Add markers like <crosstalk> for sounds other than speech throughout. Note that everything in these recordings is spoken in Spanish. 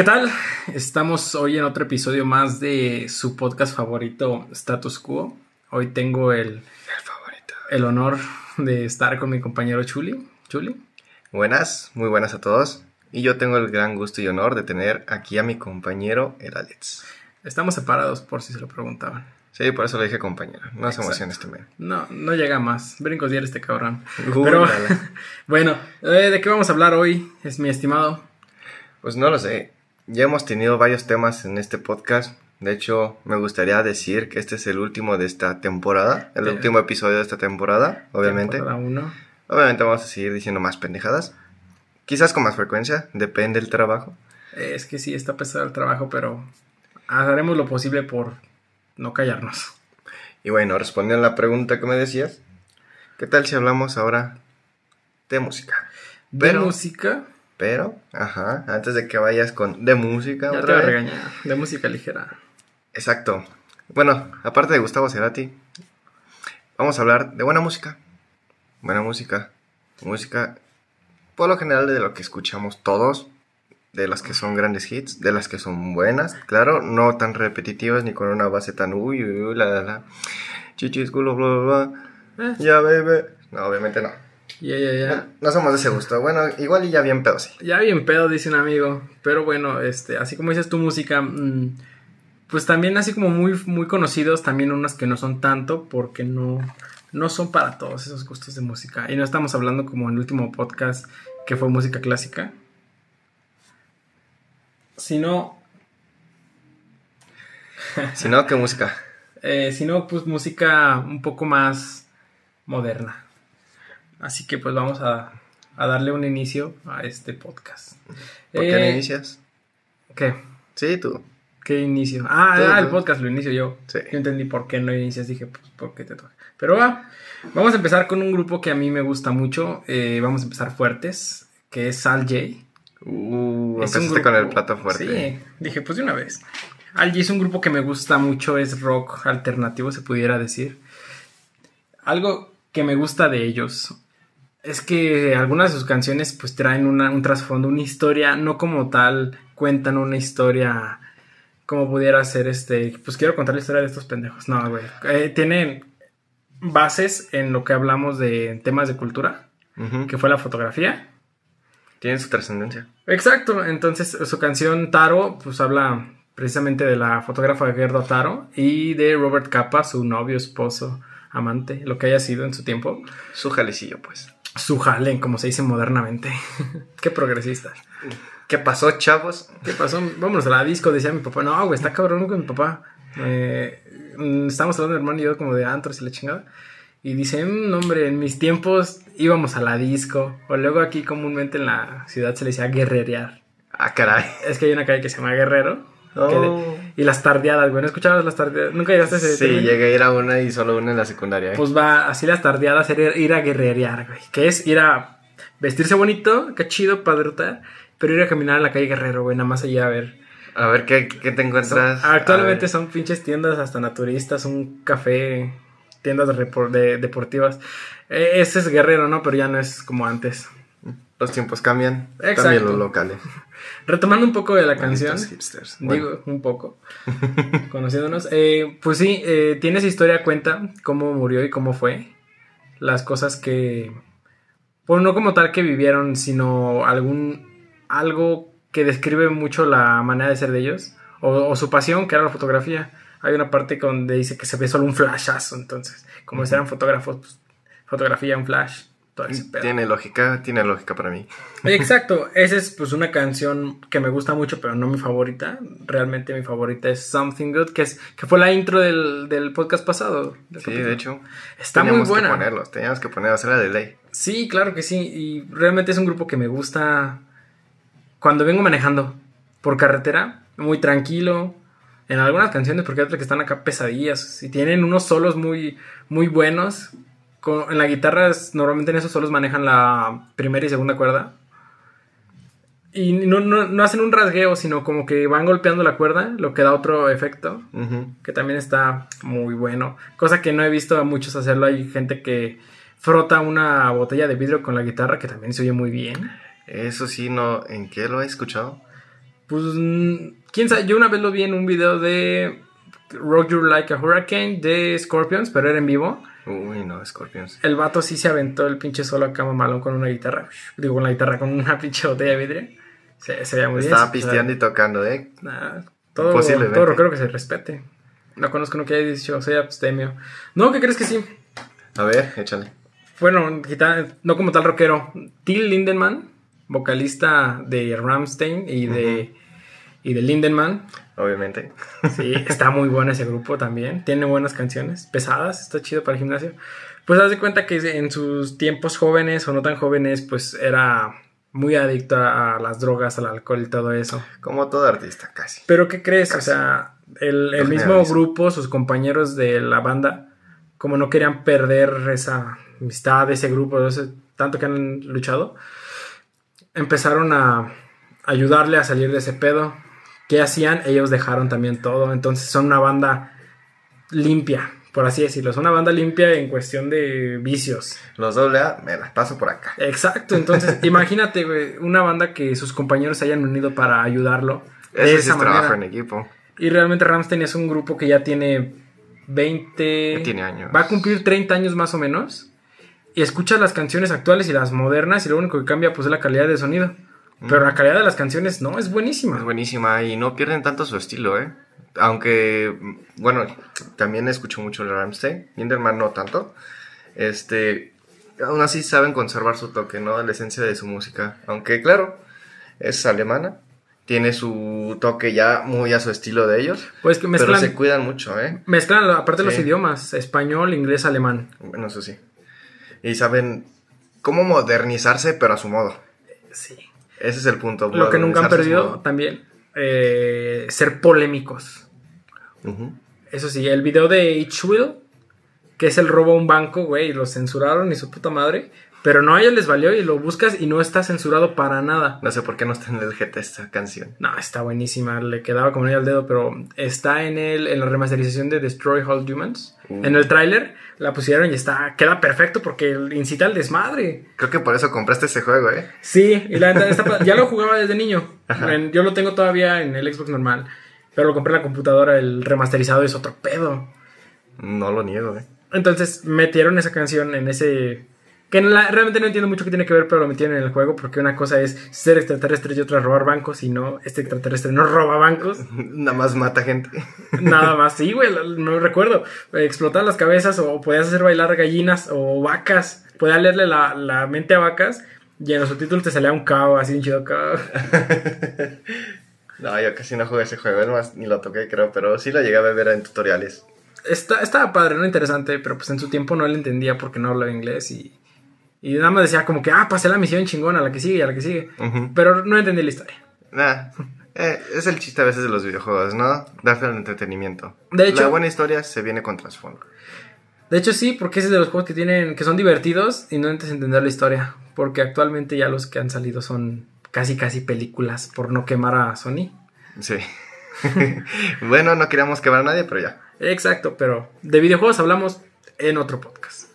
¿Qué tal? Estamos hoy en otro episodio más de su podcast favorito, Status Quo. Hoy tengo el, El favorito. el honor de estar con mi compañero Chuli. Chuli. Buenas, muy buenas a todos. Y yo tengo el gran gusto y honor de tener aquí a mi compañero, el Alex. Estamos separados por si se lo preguntaban. Sí, por eso le dije compañero. No se Exacto. emocione este men. No, no llega más. Brincos diarios este cabrón. Uy, Pero <laughs> bueno, eh, ¿de qué vamos a hablar hoy? Es mi estimado. Pues no lo sé. Ya hemos tenido varios temas en este podcast. De hecho, me gustaría decir que este es el último de esta temporada. El último episodio de esta temporada, obviamente. Temporada uno. Obviamente vamos a seguir diciendo más pendejadas. Quizás con más frecuencia, depende del trabajo. Eh, Es que sí, está pesado el trabajo, pero haremos lo posible por no callarnos. Y bueno, respondiendo a la pregunta que me decías, ¿qué tal si hablamos ahora de música? De música, Pero, ajá, antes de que vayas con de música ya otra vez. regañar. De música ligera. Exacto. Bueno, aparte de Gustavo Cerati, vamos a hablar de buena música. Buena música. Música, por lo general, de lo que escuchamos todos. De las que son grandes hits, de las que son buenas, claro, no tan repetitivas ni con una base tan uy, uy, uy, la, la, la. Chichis, culo, bla, bla, bla. Eh, Ya, bebé. No, obviamente no. Ya, ya, ya. No, somos de ese gusto. Bueno, igual y ya bien pedo, sí. Ya bien pedo, dice un amigo. Pero bueno, este, así como dices tu música, mm, pues también así como muy, muy conocidos, también unas que no son tanto, porque no, no son para todos esos gustos de música. Y no estamos hablando como en el último podcast que fue música clásica. Sino, Si no, ¿qué música? eh, sino pues música un poco más moderna. Así que pues vamos a, a darle un inicio a este podcast. ¿Por qué no Eh, inicias? ¿Qué? Sí, tú. ¿Qué inicio? Ah, Tú, ah, el podcast lo inicio yo. Sí. Yo entendí por qué no inicias, dije, pues, ¿por qué te toca? Pero va, vamos a empezar con un grupo que a mí me gusta mucho. eh, vamos a empezar fuertes, que es Al J. Uh, Es con el plato fuerte. Sí, dije, pues de una vez. Al J es un grupo que me gusta mucho, es rock alternativo, se pudiera decir. Algo que me gusta de ellos es que algunas de sus canciones pues traen una- un trasfondo, una historia, no como tal cuentan una historia como pudiera ser este, pues quiero contar la historia de estos pendejos. No, güey. Eh, tienen bases en lo que hablamos de temas de cultura, que fue la fotografía. Tiene su trascendencia. Exacto, entonces su canción Taro pues habla precisamente de la fotógrafa Gerda Taro y de Robert Capa, su novio, esposo, amante, lo que haya sido en su tiempo. Su jalecillo, pues. Su jalen, como se dice modernamente. <laughs> Qué progresistas. ¿Qué pasó, chavos? ¿Qué pasó? Vámonos a la disco, decía mi papá. No, güey, está cabrón con mi papá. Eh, mm, estamos hablando de hermano y yo como de antros y la chingada. Y dice, "Mm, hombre, en mis tiempos íbamos a la disco. O luego aquí comúnmente en la ciudad se le decía guerrerear. Ah, caray. Es que hay una calle que se llama Guerrero. De- Oh. y las tardeadas, güey. ¿No escuchabas las tardeadas? ¿Nunca llegaste a ese Sí, término? llegué a ir a una y solo una en la secundaria. ¿eh? Pues va, así las tardeadas era ir a guerrerear, güey. Que es ir a vestirse bonito, qué chido, padrotar. Pero ir a caminar en la calle Guerrero, güey. Nada más allá a ver. A ver, ¿qué, qué te encuentras? Actualmente son pinches tiendas hasta naturistas, un café, tiendas de, deportivas. Eh, ese es Guerrero, ¿no? Pero ya no es como antes. Los tiempos cambian. Exacto. También los locales. Retomando un poco de la canción. Hipsters. Bueno, Digo, un poco. <laughs> conociéndonos. Eh, pues sí, eh, tiene esa historia, cuenta cómo murió y cómo fue. Las cosas que. Pues no como tal que vivieron, sino algún. algo que describe mucho la manera de ser de ellos. O, o su pasión, que era la fotografía. Hay una parte donde dice que se ve solo un flashazo. Entonces, como si eran fotógrafos, pues, fotografía, un flash. Todo ese pedo. tiene lógica, tiene lógica para mí. Exacto, esa es pues una canción que me gusta mucho, pero no mi favorita. Realmente mi favorita es Something Good, que es que fue la intro del, del podcast pasado. del Sí, capítulo. de hecho. Está muy teníamos buena. que ponerlos, teníamos que poner, hacerla de ley. Sí, claro que sí. Y realmente es un grupo que me gusta cuando vengo manejando por carretera, muy tranquilo. En algunas canciones, porque hay otras que están acá pesadillas. Y tienen unos solos muy, muy buenos. Con- en la guitarra, es- normalmente en esos solos manejan la primera y segunda cuerda. Y no, no, no hacen un rasgueo, sino como que van golpeando la cuerda, lo que da otro efecto que también está muy bueno. Cosa que no he visto a muchos hacerlo. Hay gente que frota una botella de vidrio con la guitarra, que también se oye muy bien. Eso sí, no. ¿En qué lo he escuchado? Pues, quién sabe, yo una vez lo vi en un video de Rock You Like a Hurricane de Scorpions, pero era en vivo. Uy, no, Scorpions. El vato sí se aventó el pinche solo acá mamalón con una guitarra. Digo, con la guitarra, con una <laughs> pinche botella de vidrio. Se, se veía muy bien. Estaba pisteando y tocando, ¿eh? Nah, todo, Posiblemente. todo rockero que se respete. No conozco uno que haya dicho, soy abstemio. No, ¿qué crees que sí? A ver, échale. Bueno, no como tal rockero. Till Lindemann, vocalista de Ramstein y de, y de Lindemann. Obviamente. Sí, está muy bueno ese grupo también. Tiene buenas canciones, pesadas, está chido para el gimnasio. Pues haz de cuenta que en sus tiempos jóvenes o no tan jóvenes, pues era muy adicto a, a las drogas, al alcohol y todo eso. Como todo artista, casi. Pero ¿qué crees? O sea, el, mismo grupo, sus compañeros de la banda, como no querían perder esa amistad ese grupo, ese- tanto que han luchado, empezaron a ayudarle a salir de ese pedo. ¿Qué hacían? Ellos dejaron también todo. Entonces son una banda limpia, por así decirlo. Es una banda limpia en cuestión de vicios. Los doble A, me las paso por acá. Exacto, entonces <laughs> imagínate, güey, una banda que sus compañeros se hayan unido para ayudarlo. de Ese sí esa es trabajo manera. en equipo. Y realmente Ramstein es un grupo que ya tiene 20... Ya tiene años. Va a cumplir 30 años más o menos. Y escuchas las canciones actuales y las modernas y lo único que cambia pues es la calidad de sonido. Pero la calidad de las canciones no, es buenísima. Es buenísima y no pierden tanto su estilo, ¿eh? Aunque, mm, bueno, también escucho mucho el Rammstein. Linderman no tanto. Este, aún así saben conservar su toque, ¿no? La esencia de su música. Aunque, claro, es alemana. Tiene su toque ya muy a su estilo de ellos. Pues que Pero mezclan, se cuidan mucho, ¿eh? mezclan aparte los Sí. idiomas, español, inglés, alemán. Bueno, eso sí. Y saben cómo modernizarse, pero a su modo. Sí. Ese es el punto. Lo que nunca han su perdido también, eh, ser polémicos. Eso sí, el video de H-Will, que es el robo a un banco, güey, lo censuraron y su puta madre. Pero no a ellos les valió y lo buscas y no está censurado para nada. No sé por qué no está en el GT esta canción. No, está buenísima, le quedaba como anillo al dedo, pero está en el en la remasterización de Destroy All Humans. Uh. En el tráiler la pusieron y está queda perfecto porque incita al desmadre. Creo que por eso compraste ese juego, ¿eh? Sí, y la pa- ya lo <laughs> jugaba desde niño. En- yo lo tengo todavía en el Xbox normal, pero lo compré en la computadora, el remasterizado es otro pedo. No lo niego, ¿eh? Entonces metieron esa canción en ese. Que la- realmente no entiendo mucho qué tiene que ver, pero lo metieron en el juego porque una cosa es ser extraterrestre y otra robar bancos y no, este extraterrestre no roba bancos. <laughs> Nada más mata gente. <laughs> Nada más, sí, güey, no recuerdo. Explotar las cabezas o podías hacer bailar gallinas o vacas. Podías leerle la, la mente a vacas y en los subtítulos te salía un cao, así un chido cao. <laughs> No, yo casi no jugué ese juego, es más, ni lo toqué, creo, pero sí lo llegué a ver en tutoriales. Está, estaba padre, no interesante, pero pues en su tiempo no le entendía porque no hablaba inglés y, y nada más decía como que, ah, pasé la misión chingona, a la que sigue y a la que sigue. Pero no entendí la historia. Nah, eh, es el chiste a veces de los videojuegos, ¿no? Darte el entretenimiento. De hecho- la buena historia se viene con trasfondo. De hecho, sí, porque ese es de los juegos que tienen, que son divertidos y no intentes entender la historia. Porque actualmente ya los que han salido son casi casi películas por no quemar a Sony. Sí. <laughs> bueno, no queríamos quebrar a nadie, pero ya. Exacto, pero de videojuegos hablamos en otro podcast.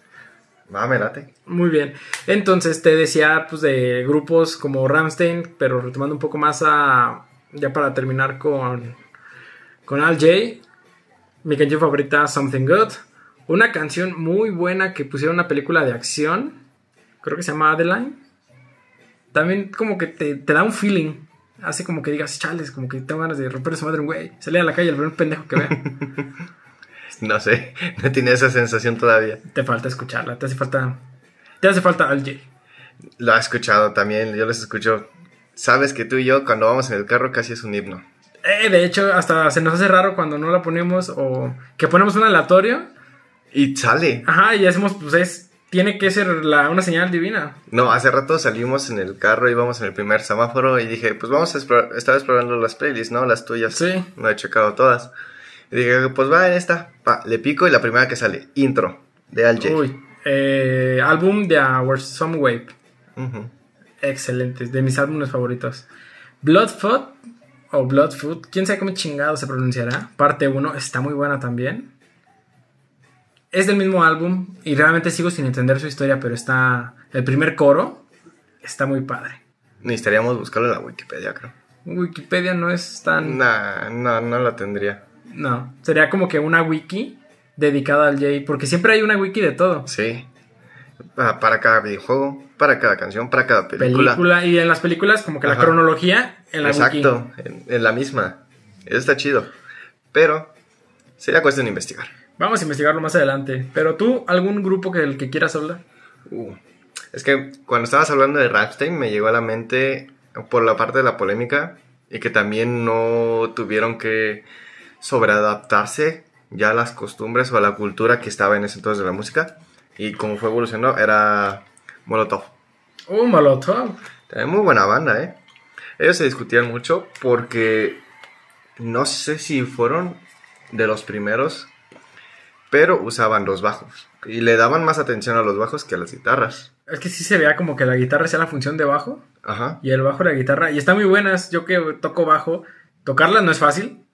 Va, me late. Muy bien. Entonces te decía pues de grupos como Ramstein, pero retomando un poco más a ya para terminar con con Al J. Mi canción favorita Something Good, una canción muy buena que pusieron una película de acción, creo que se llama Adeline. También como que te, te da un feeling, hace como que digas, chales, como que tengo ganas de romper su madre un güey, salir a la calle el primer pendejo que vea. <laughs> No sé, <laughs> no tiene esa sensación todavía. te falta escucharla, te hace falta te hace falta Al J. Lo he escuchado también, yo les escucho. Sabes que tú y yo, cuando vamos en el carro, casi es un himno. Eh, de hecho, hasta se nos hace raro cuando no la ponemos o que ponemos un aleatorio. Y sale. Ajá, y hacemos, pues es, tiene que ser la, una señal divina. No, hace rato salimos en el carro, íbamos en el primer semáforo y dije, pues vamos a explorar, estaba explorando las playlists, ¿no? Las tuyas. Sí. No he checado todas. Y dije, pues va en esta. Pa, le pico y la primera que sale, intro, de Al J. Uy, eh, álbum de Our Some Wave. Ujú. Excelente, de mis álbumes favoritos. Bloodfoot o Bloodfoot, quién sabe cómo chingado se pronunciará. Parte 1 está muy buena también. Es del mismo álbum y realmente sigo sin entender su historia, pero está. El primer coro está muy padre. Necesitaríamos buscarlo en la Wikipedia, creo. Wikipedia no es tan... Nah, no, no la tendría. No, sería como que una wiki dedicada al Jay, porque siempre hay una wiki de todo. Sí. Pa- Para cada videojuego, para cada canción, para cada película. Película, y en las películas como que la cronología en la wiki. Exacto, en, en la misma. Eso está chido. Pero sería cuestión de investigar. Vamos a investigarlo más adelante. Pero tú, ¿algún grupo que el que quieras hablar? Uh, es que cuando estabas hablando de Rammstein me llegó a la mente por la parte de la polémica y que también no tuvieron que sobreadaptarse ya a las costumbres o a la cultura que estaba en ese entonces de la música y como fue evolucionando era Molotov. Uh, Molotov. También muy buena banda, ¿eh? Ellos se discutían mucho porque no sé si fueron de los primeros, pero usaban los bajos y le daban más atención a los bajos que a las guitarras. Es que sí se vea como que la guitarra sea la función de bajo Ajá. y el bajo la guitarra. Y están muy buenas. Yo que toco bajo, tocarlas no es fácil.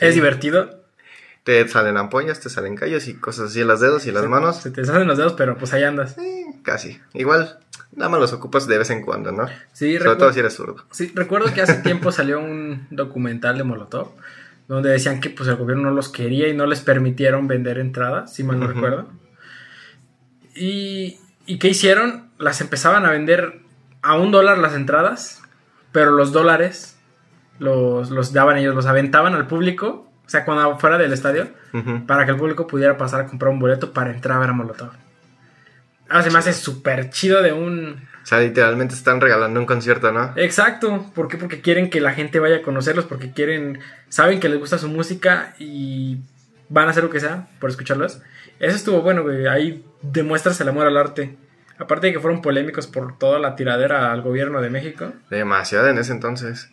Es divertido. Te salen ampollas, te salen callos y cosas así en los dedos y las manos. Se te salen los dedos, pero pues ahí andas. Eh, casi. Igual, nada más los ocupas de vez en cuando, ¿no? Sí, Sobre todo si eres zurdo. Sí, recuerdo que hace tiempo <laughs> salió un documental de Molotov donde decían que pues el gobierno no los quería y no les permitieron vender entradas, si mal no recuerdo. Y, ¿Y qué hicieron? Las empezaban a vender a un dólar las entradas, pero los dólares los, los daban ellos, los aventaban al público, o sea, cuando fuera del estadio, para que el público pudiera pasar a comprar un boleto para entrar a ver a Molotov. Ahora se me hace súper chido de un... O sea, literalmente están regalando un concierto, ¿no? Exacto, ¿por qué? Porque quieren que la gente vaya a conocerlos, porque quieren, saben que les gusta su música y van a hacer lo que sea por escucharlos. Eso estuvo bueno, güey, ahí demuestras el amor al arte. Aparte de que fueron polémicos por toda la tiradera al gobierno de México. Demasiado en ese entonces.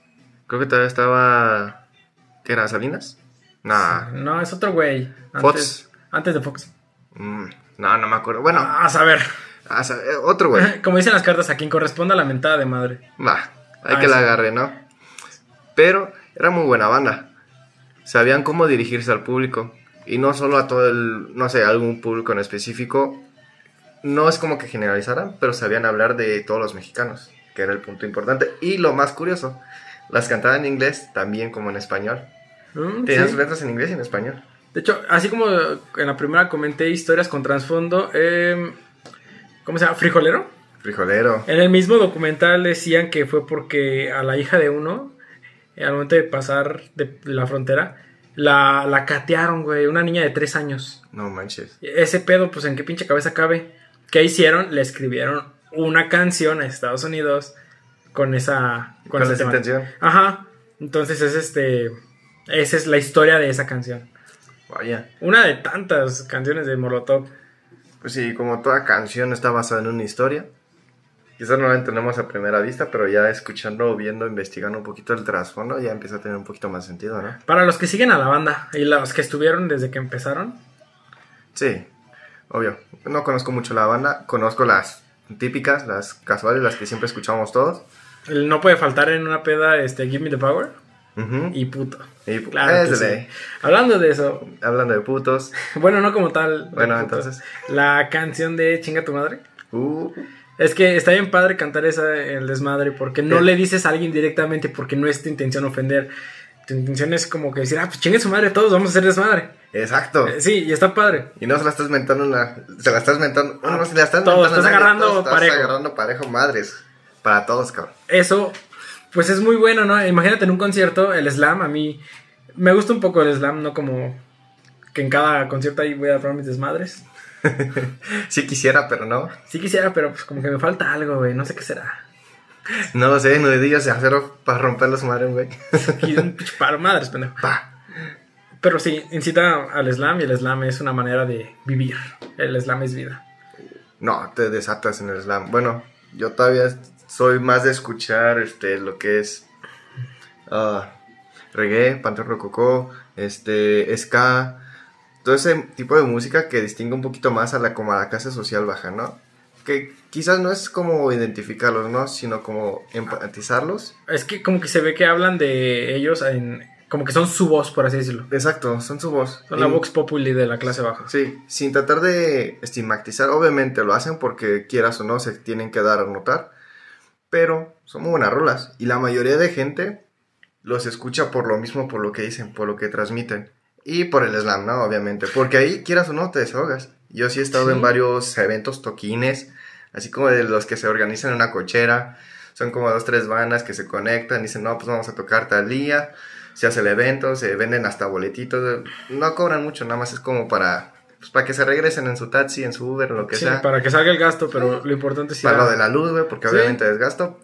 Creo que todavía estaba... ¿Qué era? ¿Salinas? Nah. No, es otro güey. Antes, Fox. Antes de Fox. Mm, no, no me acuerdo. Bueno, Ah, a saber. a sa- eh, otro güey. <laughs> Como dicen las cartas, a quien corresponda la mentada de madre. Va, hay Ah, que la agarre, ¿no? Pero era muy buena banda. Sabían cómo dirigirse al público. Y no solo a todo el, no sé, algún público en específico. No es como que generalizaran, pero sabían hablar de todos los mexicanos, que era el punto importante. Y lo más curioso, las cantaban en inglés también como en español. Mm, Tenían sí. sus letras en inglés y en español. De hecho, así como en la primera comenté historias con trasfondo, eh, ¿cómo se llama? ¿Frijolero? Frijolero. En el mismo documental decían que fue porque a la hija de uno, eh, al momento de pasar de la frontera, la, la catearon, güey, una niña de tres años. No manches. Ese pedo, pues, ¿en qué pinche cabeza cabe? ¿Qué hicieron? Le escribieron una canción a Estados Unidos con esa... Con ese esa intención. Ajá. Entonces es este... Esa es la historia de esa canción. Vaya. Una de tantas canciones de Molotov. Pues sí, como toda canción está basada en una historia. Quizás no la entendemos a primera vista, pero ya escuchando, viendo, investigando un poquito el trasfondo, ya empieza a tener un poquito más sentido, ¿no? Para los que siguen a la banda y los que estuvieron desde que empezaron, Sí, obvio. No conozco mucho la banda, conozco las típicas, las casuales, las que siempre escuchamos todos. El- no puede faltar en una peda este Give Me the Power y puto. Y, Claro es que de sí. ley. Hablando de eso, Hablando de putos. <laughs> bueno, no como tal. Bueno, entonces. La canción de Chinga tu madre. Uh, Es que está bien padre cantar esa el desmadre porque no le dices a alguien directamente porque no es tu intención ofender. Tu intención es como que decir, ah, pues chingue su madre, todos vamos a hacer desmadre. exacto. Eh, sí, y está padre. Y no se la estás mentando una... Se la estás mentando... Bueno, no se la estás Todos, mentando estás nadie, agarrando todos estás parejo. agarrando parejo, madres. Para todos, cabrón. Eso, pues es muy bueno, ¿no? Imagínate en un concierto, el slam, a mí me gusta un poco el slam, no como que en cada concierto ahí voy a probar mis desmadres. <laughs> Sí quisiera, pero no. Sí quisiera, pero pues como que me falta algo, güey, no sé qué será. No lo sé, nudillos de acero para romper los madres, güey. <laughs> Y un paro, madres, pendejo. Pa. Pero sí, incita al slam y el slam es una manera de vivir. El slam es vida. No, te desatas en el slam. Bueno, yo todavía soy más de escuchar este lo que es ah, reggae, panteón rococó, este ska, todo ese tipo de música que distingue un poquito más a la como a la clase social baja, ¿no? Que quizás no es como identificarlos, ¿no? Sino como empatizarlos. Es que como que se ve que hablan de ellos en... Como que son su voz, por así decirlo. Exacto, son su voz. Son la vox populi de la clase baja. Sí, sin tratar de estigmatizar, obviamente lo hacen porque quieras o no se tienen que dar a notar, pero son muy buenas rolas y la mayoría de gente los escucha por lo mismo, por lo que dicen, por lo que transmiten. Y por el slam, ¿no? Obviamente. Porque ahí, quieras o no, te desahogas. Yo sí he estado Sí. en varios eventos toquines, así como de los que se organizan en una cochera. Son como dos, tres bandas que se conectan y dicen, no, pues vamos a tocar tal día. Se hace el evento, se venden hasta boletitos. No cobran mucho, nada más es como para, pues, para que se regresen en su taxi, en su Uber, lo que Sí, sea. para que salga el gasto, pero lo importante es ir Para a- lo de la luz, güey, porque Sí. obviamente es gasto.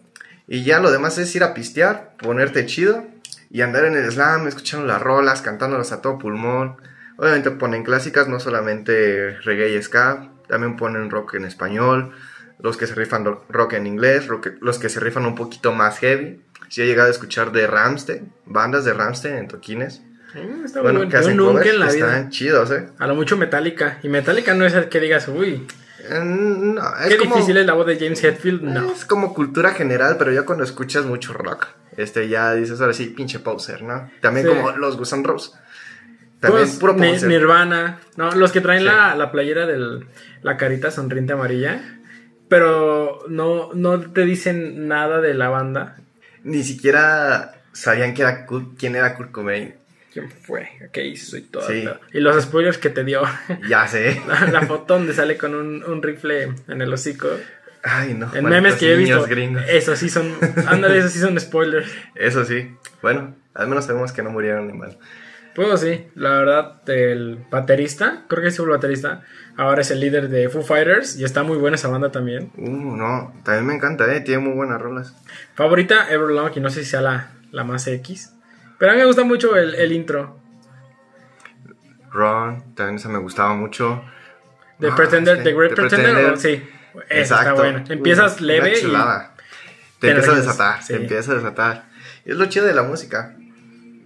Y ya lo demás es ir a pistear, ponerte chido y andar en el slam, escuchando las rolas, cantándolas a todo pulmón. Obviamente ponen clásicas, no solamente reggae y ska, también ponen rock en español, los que se rifan ro- rock en inglés, rock- los que se rifan un poquito más heavy. Si he llegado a escuchar de Ramstein, bandas de Ramstein en toquines. Mm, está muy Bueno, Yo nunca en la vida. están chidos, ¿eh? A lo mucho Metallica. Y Metallica no es el que digas, uy, Eh, No, es qué como- difícil es la voz de James Hetfield. No. Es como cultura general, pero ya cuando escuchas mucho rock, este ya dices ahora sí, pinche poser, ¿no? También Sí. como los Guns N' Roses. También Pues, puro poser. Nirvana. No, los que traen Sí. la, la playera de la carita sonriente amarilla. Pero no, no te dicen nada de la banda. Ni siquiera sabían que era quién era Kurt Cobain. ¿Quién fue? ¿Qué hizo? Y todo. Sí. Y los spoilers que te dio. <laughs> Ya sé. <laughs> La, la foto donde sale con un, un rifle en el hocico. Ay, no. En memes que he visto. gringos. Eso sí son. Ándale, esos sí son spoilers. Eso sí. Bueno, al menos sabemos que no murieron ni mal. Pues sí, la verdad, el baterista, creo que es el baterista, ahora es el líder de Foo Fighters y está muy buena esa banda también. Uh, no. También me encanta, eh. Tiene muy buenas rolas. Favorita, Everlong, y no sé si sea la, la más X. Pero a mí me gusta mucho el, el intro Ron, también esa me gustaba mucho. de Ah, Pretender, sí, The Great The Pretender. Sí, esa está buena. Empiezas leve y. Te te empieza a desatar, sí. te empieza a desatar. Y es lo chido de la música.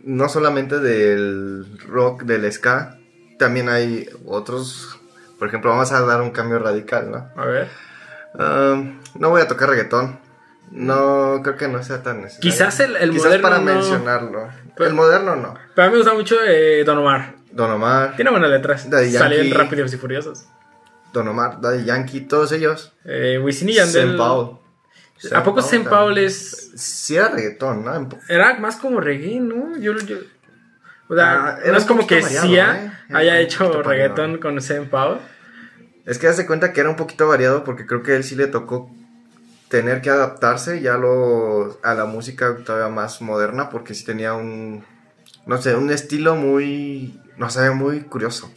No solamente del rock, del ska, también hay otros. Por ejemplo, vamos a dar un cambio radical, ¿no? A ver. Um, no voy a tocar reggaetón. No, creo que no sea tan necesario. Quizás el- el Quizás moderno para no. mencionarlo. Pero- el moderno no. Pero a mí me gusta mucho eh, Don Omar. Don Omar, Tiene buenas letras. Daddy Yankee. rápidos y furiosos. Don Omar, Daddy Yankee, todos ellos. Eh, Wisin y Yandel. Paul. ¿A poco. Paul es Sí era reggaetón, ¿no? Era más como reggae, ¿no? Yo, yo- o sea, Ah, era no es como que variado, Sia ¿eh? Haya hecho reggaetón con Paul. Es que hace cuenta que era un poquito variado porque creo que él sí le tocó tener que adaptarse ya lo, a la música todavía más moderna porque sí tenía un, no sé, un estilo muy, no sé, muy curioso.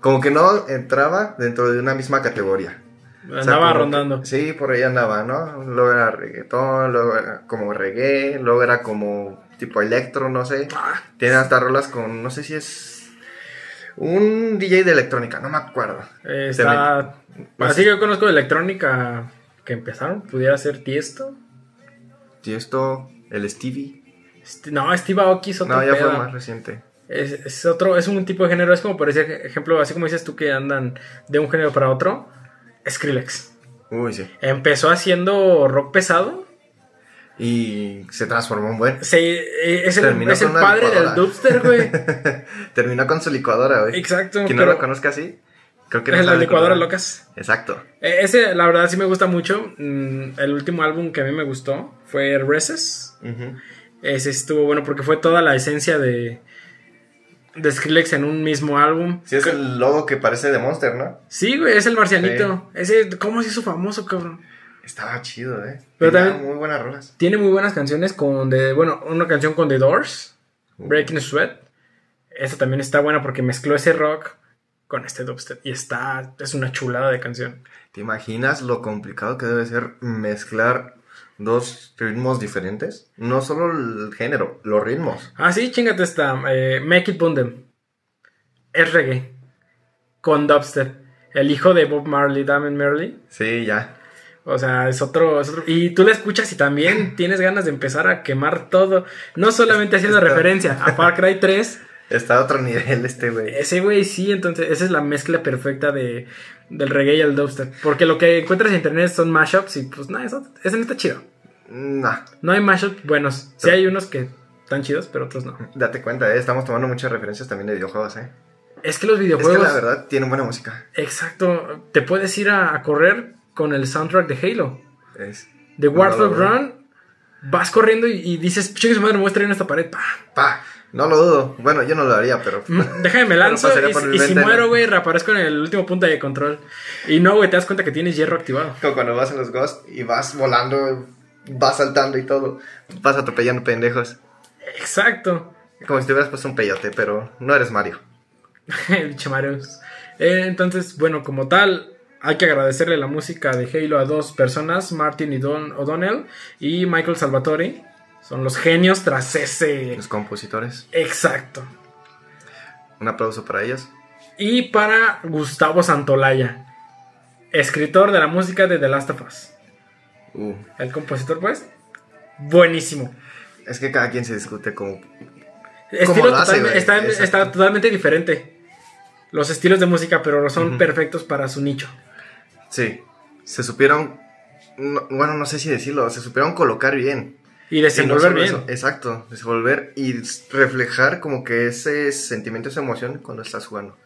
Como que no entraba dentro de una misma categoría. O sea, Andaba que- rondando. sí, por ahí andaba, ¿no? Luego era reggaetón, luego era como reggae, luego era como tipo electro, no sé. Ah, Tiene hasta rolas con, no sé si es un DJ de electrónica, no me acuerdo. eh, está. me- Así que yo conozco de electrónica que empezaron. Pudiera ser Tiesto. Tiesto, el Stevie. Este- No, Steve Aoki es otro No, ya fue más reciente. Es, es otro, es un tipo de género. Es como por ese ejemplo, así como dices tú que andan de un género para otro. Skrillex. Uy, sí. Empezó haciendo rock pesado. Y se transformó en buen. Se, eh, es el, es el padre del dubster, güey. <laughs> Terminó con su licuadora, güey. Exacto. Quien no lo conozca así, creo que <laughs> Es licuadoras locas. Exacto. Eh, Ese, la verdad, sí me gusta mucho. Mm, El último álbum que a mí me gustó fue Reses. Ujú. Ese estuvo bueno porque fue toda la esencia de, de Skrillex en un mismo álbum. Sí, es el logo que parece de Monster, ¿no? Sí, güey, es el marcianito. Ese, ¿cómo se hizo famoso, cabrón? Estaba chido, eh. Pero también- muy buenas rolas. Tiene muy buenas canciones con de, bueno, una canción con The Doors, Breaking Sweat. Esa también está buena porque mezcló ese rock con este dubstep y está, es una chulada de canción. ¿Te imaginas lo complicado que debe ser mezclar dos ritmos diferentes? No solo el género, los ritmos. Ah, sí, chingate esta. eh, Make It Bundem. Es reggae. Con dubstep. El hijo de Bob Marley, Damon Marley. Sí, ya. O sea, es otro, es otro- Y tú la escuchas y también <laughs> tienes ganas de empezar a quemar todo. No solamente haciendo referencia a Far Cry 3. Está a otro nivel este güey. Ese güey sí, entonces esa es la mezcla perfecta de, del reggae y el dubstep. Porque lo que encuentras en internet son mashups y pues nada, eso, ese no está chido. Nah, No hay mashups buenos. Sí hay unos que están chidos, pero otros no. date cuenta, eh. Estamos tomando muchas referencias también de videojuegos, eh. Es que los Es que videojuegos... la verdad tienen buena música. Exacto. Te puedes ir a, a correr con el soundtrack de Halo. Es, De No, Warthog no, no. Run. vas corriendo y, y dices, su madre, me voy a en esta pared. Pa. Pa, no lo dudo. Bueno, yo no lo haría, pero. Mm, Déjame, me lanzo y, por mi y si muero, güey, reaparezco en el último punto de control. Y no, güey, te das cuenta que tienes hierro activado. Como cuando vas en los Ghost y vas volando, vas saltando y todo. Vas atropellando pendejos. Exacto. Como si te hubieras puesto un peyote, pero no eres Mario. <laughs> Pinche Marios. Eh, entonces, bueno, como tal, hay que agradecerle la música de Halo a dos personas, Martin y Don O'Donnell y Michael Salvatore. Son los genios tras ese... Los compositores. Exacto. Un aplauso para ellos. Y para Gustavo Santolaya, escritor de la música de The Last of Us. Uh, El compositor, pues, buenísimo. es que cada quien se discute como. Estilo hace, está, está totalmente diferente. Los estilos de música, pero son perfectos para su nicho. Sí. Se supieron. no- bueno, no sé si decirlo. Se supieron colocar bien. Y Y no desenvolver bien. eso, exacto. Desenvolver y reflejar como que ese sentimiento, esa emoción cuando estás jugando.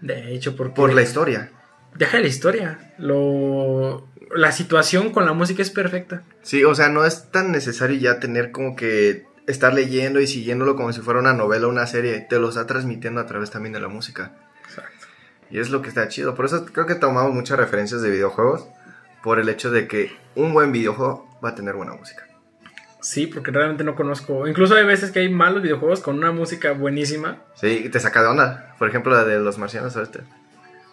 De hecho, porque... Por la historia. Deja la historia. Lo... La situación con la música es perfecta. Sí, o sea, no es tan necesario ya tener como que estar leyendo y siguiéndolo como si fuera una novela o una serie. Te lo está transmitiendo a través también de la música. Exacto. Y es lo que está chido. Por eso creo que tomamos muchas referencias de videojuegos. Por el hecho de que un buen videojuego va a tener buena música. Sí, porque realmente no conozco. Incluso hay veces que hay malos videojuegos con una música buenísima. Sí, y te saca de onda. Por ejemplo, la de los marcianos ahorita.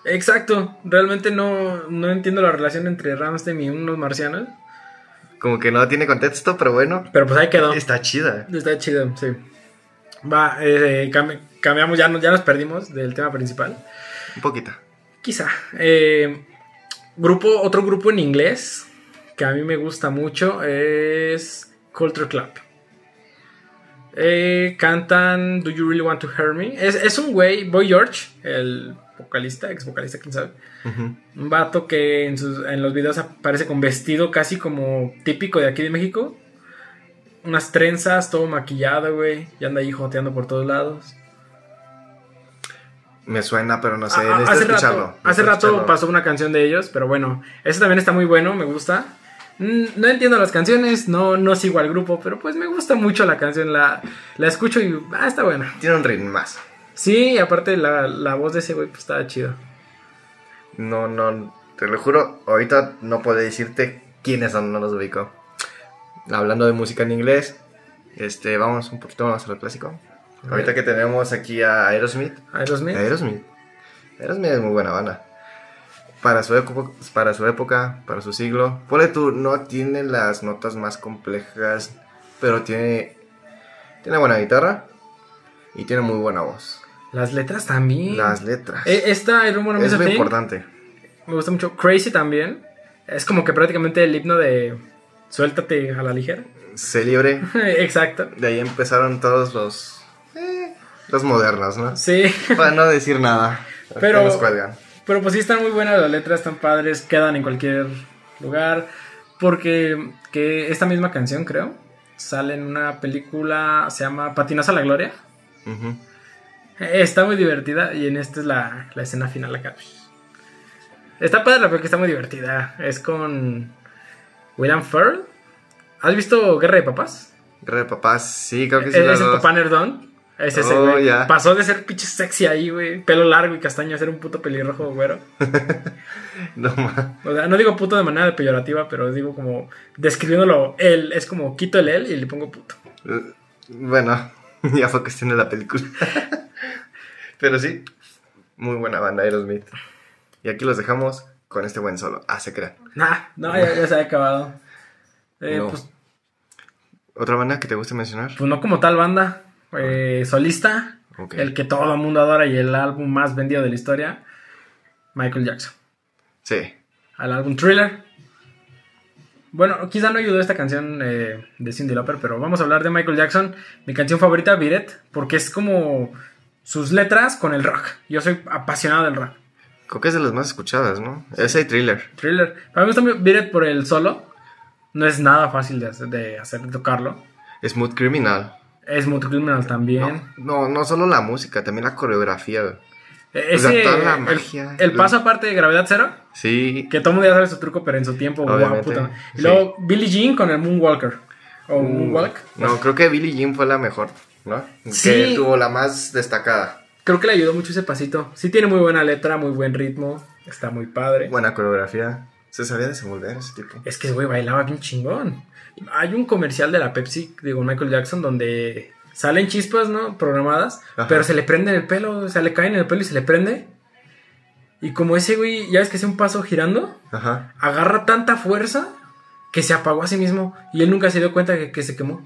Exacto. Realmente no, no entiendo la relación entre Ramstein y unos marcianos. Como que no tiene contexto, pero bueno. Pero pues ahí quedó. Está chida. Está chido, sí. Va, eh, cam- cambiamos, ya, no- ya nos perdimos del tema principal. Un poquito. Quizá. Eh, grupo, otro grupo en inglés que a mí me gusta mucho es Culture Club. Eh, cantan Do You Really Want to Hear Me? Es, es un güey, Boy George, el vocalista, ex vocalista, quién sabe. Un vato que en, sus, en los videos aparece con vestido casi como típico de aquí de México. Unas trenzas, todo maquillado, güey. Y anda ahí joteando por todos lados. Me suena, pero no sé. Ah, necesito hace escucharlo. rato, hace pasó una canción de ellos, pero bueno, ese también está muy bueno, me gusta. No entiendo las canciones, no, no sigo al grupo, pero pues me gusta mucho la canción, la, la escucho y ah, está buena. Tiene un ritmo más. Sí, y aparte la, la voz de ese güey pues está chido. No, no, te lo juro, ahorita no puedo decirte quiénes son, no los ubico. Hablando de música en inglés, este, vamos un poquito más al clásico. A Ahorita que tenemos aquí a Aerosmith. Aerosmith. Aerosmith. Aerosmith es muy buena banda. Para su, época, para su época, para su siglo. Ponle tú, no tiene las notas más complejas, pero tiene, tiene buena guitarra y tiene muy buena voz. Las letras también. Las letras. Eh, Esta, Wanna Miss es muy importante. me gusta mucho. Crazy también. Es como que prácticamente el himno de suéltate a la ligera. Sé libre. <laughs> Exacto. De ahí empezaron todos los. eh, los modernos, ¿no? Sí. Para no decir nada. <laughs> Pero- Que nos cuelgan. Pero pues sí están muy buenas las letras, están padres, quedan en cualquier lugar. Porque que esta misma canción, creo, sale en una película, se llama Patinazo a la Gloria. Eh, Está muy divertida y en esta es la, la escena final acá. Está padre porque está muy divertida. Es con William Ferrell. ¿Has visto Guerra de Papás? Guerra de papás, sí, creo que sí. es las el dos. papá nerdón. Es ese, Oh, güey. ya. Pasó de ser pinche sexy ahí, güey. Pelo largo y castaño a ser un puto pelirrojo, güero. <laughs> No, ma. O sea, no digo puto de manera peyorativa, pero digo como describiéndolo él. Es como quito el él y le pongo puto. Eh, Bueno, <laughs> ya fue cuestión de la película. <laughs> Pero sí, muy buena banda Aerosmith. Y aquí los dejamos con este buen solo. Ah, se crean. Nah, no, ya, ya se ha acabado. Eh, No. pues, ¿Otra banda que te guste mencionar? pues no como tal banda. Eh, solista. El que todo el mundo adora y el álbum más vendido de la historia. Michael Jackson. Sí. Al álbum Thriller. Bueno, quizá no ayudó esta canción eh, de Cindy Lauper, pero vamos a hablar de Michael Jackson. Mi canción favorita, Beat It, porque es como sus letras con el rock. Yo soy apasionado del rock. Creo que es de las más escuchadas, ¿no? Ese y Thriller. Thriller. Para mí me gusta Beat It por el solo. No es nada fácil de hacer, de, hacer, de tocarlo. Smooth Criminal. Es Smooth Criminal también. No, no, no solo la música, también la coreografía. güey. Eh, O sea, toda la el- magia. el, paso aparte de Gravedad Cero, Sí. que todo el mundo ya sabe su truco, pero en su tiempo, guau, Obviamente, puta. Y sí. luego Billie Jean con el Moonwalker. ¿O Moonwalk? No, creo que Billie Jean fue la mejor, ¿no? Sí. Que tuvo la más destacada. Creo que le ayudó mucho ese pasito. Sí tiene muy buena letra, muy buen ritmo. Está muy padre. Buena coreografía. Se sabía desenvolver ese tipo. Es que, güey, bailaba bien chingón. Hay un comercial de la Pepsi, digo, Michael Jackson, donde salen chispas, ¿no? Programadas, Ajá. pero se le prende en el pelo, o sea, le caen en el pelo y se le prende. Y como ese güey, ya ves que hace un paso girando, Ajá. agarra tanta fuerza que se apagó a sí mismo y él nunca se dio cuenta que, que se quemó.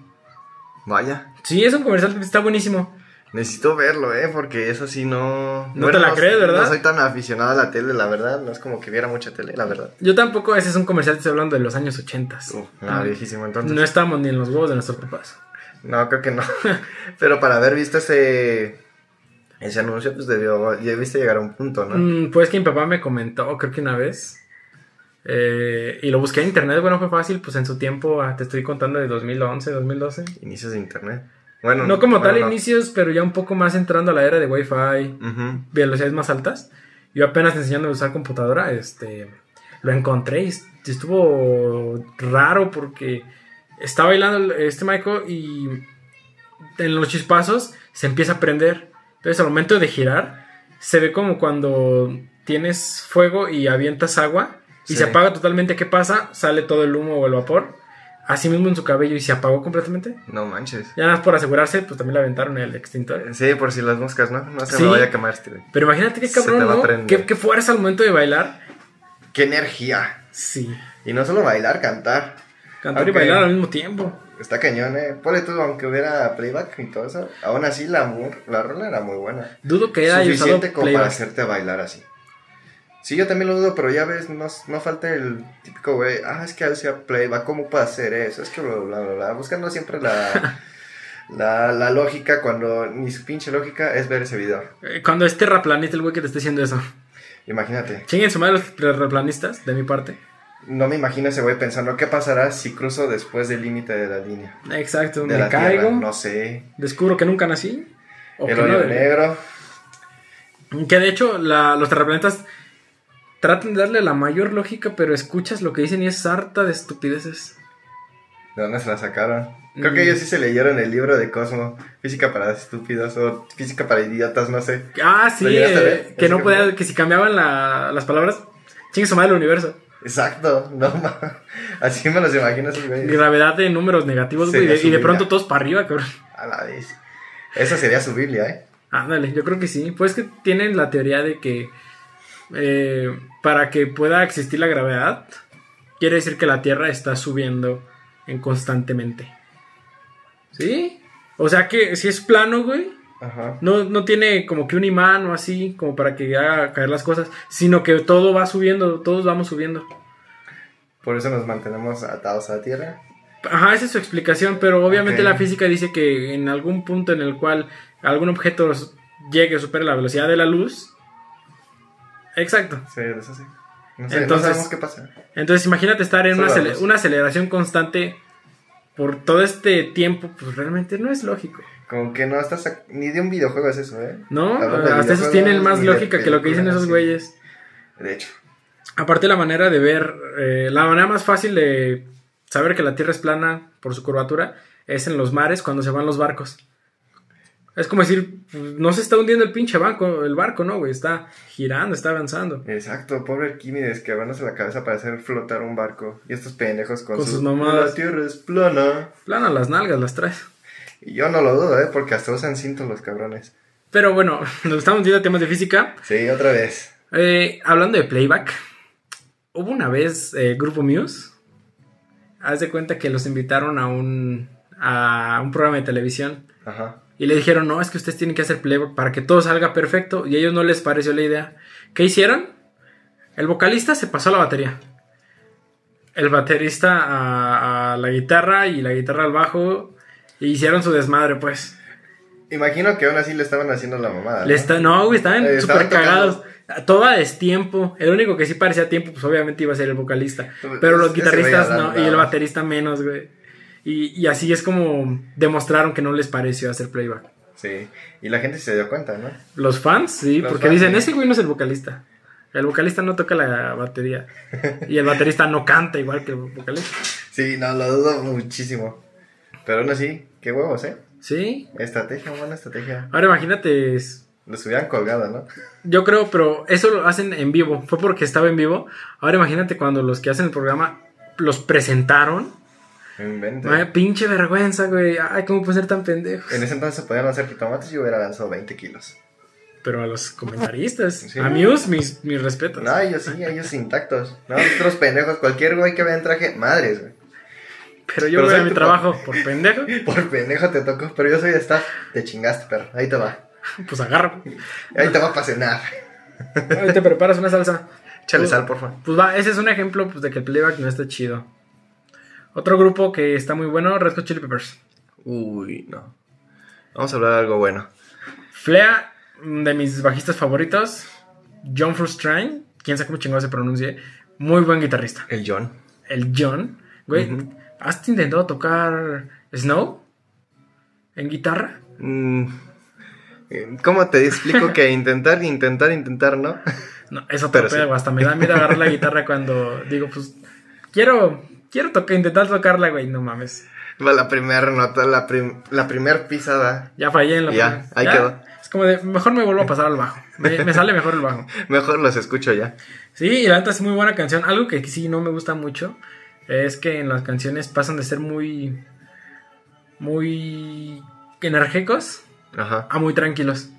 Vaya. Sí, es un comercial que está buenísimo. Necesito verlo, ¿eh? Porque eso sí no... No te la crees, ¿verdad? No soy tan aficionado a la tele, la verdad. No es como que viera mucha tele, la verdad. Yo tampoco, ese es un comercial, estoy hablando de los años 80. Uh, no, viejísimo, entonces. No estamos ni en los huevos de nuestros papás. No, creo que no. <laughs> Pero para haber visto ese... Ese anuncio, pues debió... Ya viste llegar a un punto, ¿no? Mm, pues que mi papá me comentó, creo que una vez. eh, y lo busqué en internet, bueno, fue fácil, pues en su tiempo, ah, te estoy contando de 2011, 2012. Inicios de internet. Bueno, No como bueno, tal no. inicios, pero ya un poco más entrando a la era de Wi-Fi, velocidades más altas. Yo apenas enseñando a usar computadora, este, lo encontré y est- estuvo raro porque estaba bailando este Michael y en los chispazos se empieza a prender. Entonces al momento de girar se ve como cuando tienes fuego y avientas agua y Sí. se apaga totalmente. ¿Qué pasa? Sale todo el humo o el vapor. Así mismo en su cabello y se apagó completamente. No manches. Ya nada más por asegurarse, pues también le aventaron el extintor. Sí, por si las moscas, ¿no? No se Sí. me vaya a quemar este. Pero imagínate qué Se te cabrón, va a ¿no? ¿Qué, qué fuerza al momento de bailar. ¡Qué energía! Sí. Y no solo bailar, cantar. Cantar y bailar al mismo tiempo. Está cañón, eh. Ponle tú, aunque hubiera playback y todo eso. Aún así, la, la rola era muy buena. Dudo que haya Suficiente como para hacerte bailar así. Sí, yo también lo dudo, pero ya ves, no, no falta el típico güey. Ah, es que hacía playback, ¿cómo puede hacer eso? Es que bla, bla, bla, bla. Buscando siempre la, <laughs> la, la lógica cuando ni su pinche lógica es ver ese video. Eh, Cuando es terraplanista el güey que te esté diciendo eso. Imagínate. Chinguen su madre los terraplanistas, de mi parte. No me imagino ese güey pensando, ¿qué pasará si cruzo después del límite de la línea? Exacto, De me la caigo, tierra, no sé. descubro que nunca nací. O El que, no negro. que de hecho la- los terraplanistas tratan de darle la mayor lógica, pero escuchas lo que dicen y es harta de estupideces. ¿De dónde se la sacaron? Creo Mm. que ellos sí se leyeron el libro de Cosmo, Física para estúpidos o Física para idiotas, no sé. Ah, sí, ¿Lo llegaste a eh, que ¿Ese no que podía, fue? que si cambiaban la- las palabras, chingue su madre el universo. Exacto, no <laughs> Así me los imagino. Gravedad de números negativos, güey, y de- pronto todos para arriba, cabrón. A la vez. Esa sería su Biblia, ¿eh? Ándale, yo creo que sí. Pues que tienen la teoría de que eh, para que pueda existir la gravedad, quiere decir que la Tierra está subiendo en constantemente. ¿Sí? O sea que si es plano, güey, Ajá. no, no tiene como que un imán o así, como para que haga caer las cosas, sino que todo va subiendo, todos vamos subiendo. Por eso nos mantenemos atados a la tierra. Ajá, esa es su explicación, pero obviamente la física dice que en algún punto en el cual algún objeto llegue o supere la velocidad de la luz. Exacto. Sí, eso sí. No, sé, no Entonces- sabemos qué pasa. Entonces imagínate estar en una, una aceleración constante por todo este tiempo, pues realmente no es lógico. Como que no estás ni de un videojuego es eso, ¿eh? ¿No? Hasta esos tienen más lógica que lo que dicen esos güeyes. De hecho. Aparte la manera de ver, eh, la manera más fácil de saber que la Tierra es plana por su curvatura es en los mares cuando se van los barcos. Es como decir, pues, no se está hundiendo el pinche banco, el barco, ¿no, güey? Está girando, está avanzando. Exacto, pobre Arquímedes que la cabeza para hacer flotar un barco. Y estos pendejos con, Con sus, sus mamadas. La tierra es plana. Plana las nalgas, las traes. Y yo no lo dudo, ¿eh? Porque hasta usan cintos los cabrones. Pero bueno, <laughs> nos estamos viendo temas de física. Sí, otra vez. Eh, hablando de playback, hubo una vez eh, Grupo Muse. Haz de cuenta que los invitaron a un, a un programa de televisión. Ajá. Y le dijeron, no, es que ustedes tienen que hacer playback para que todo salga perfecto. Y a ellos no les pareció la idea. ¿Qué hicieron? El vocalista se pasó a la batería. El baterista a, a la guitarra y la guitarra al bajo. Y hicieron su desmadre, pues. Imagino que aún así le estaban haciendo la mamada. ¿no? Le está, no, güey, estaban Eh, súper cagados. Todo a destiempo. El único que sí parecía tiempo, pues obviamente iba a ser el vocalista. Pero los guitarristas no, y el baterista menos, güey. Y, y así es como demostraron que no les pareció hacer playback. Sí. Y la gente se dio cuenta, ¿no? Los fans, sí, Los porque fans, dicen, sí. ese güey no es el vocalista. El vocalista no toca la batería. y el baterista no canta igual que el vocalista. Sí, no, lo dudo muchísimo. Pero aún así, qué huevos, ¿eh? Sí. Estrategia, buena estrategia. Ahora imagínate, es- Los hubieran colgado, ¿no? yo creo, pero eso lo hacen en vivo. Fue porque estaba en vivo. Ahora imagínate cuando los que hacen el programa los presentaron. No inventes. Ay, pinche vergüenza, güey. Ay, ¿cómo puede ser tan pendejo? En ese entonces se podían lanzar jitomates y yo hubiera lanzado 20 kilos. Pero a los comentaristas, Sí. a Muse, mis, mis respetos. No, ellos sí, ellos intactos. No, otros pendejos. Cualquier güey que vea en traje, madres, güey. Pero yo voy a mi trabajo por pendejo. <laughs> Por pendejo te tocó, pero yo soy de staff. Te chingaste, perro. Ahí te va. Pues agarro. Ahí te va para cenar. Ahí te preparas una salsa. Échale Pues- sal, porfa. Pues va, ese es un ejemplo pues, de que el playback no está chido. Otro grupo que está muy bueno, Red Hot Chili Peppers. Uy, no. Vamos a hablar de algo bueno. Flea, de mis bajistas favoritos. John Frustrain, quién sabe cómo chingado se pronuncie. Muy buen guitarrista. El John. El John. Güey. ¿has intentado tocar Snow? ¿En guitarra? Mm, ¿Cómo te explico que intentar, intentar, intentar, no? No, eso te. Hasta me da miedo agarrar la guitarra cuando digo, pues, quiero, quiero tocar, intentar tocarla, güey. No mames. Va la primera nota, la, prim- la primera pisada. Ya fallé en la Ya, primera. ahí quedó. Es como de, mejor me vuelvo a pasar al bajo. Me, me sale mejor el bajo. <laughs> Mejor los escucho ya. Sí, y la neta es muy buena canción. Algo que sí no me gusta mucho es que en las canciones pasan de ser muy. muy. enérgicos Ajá. a muy tranquilos.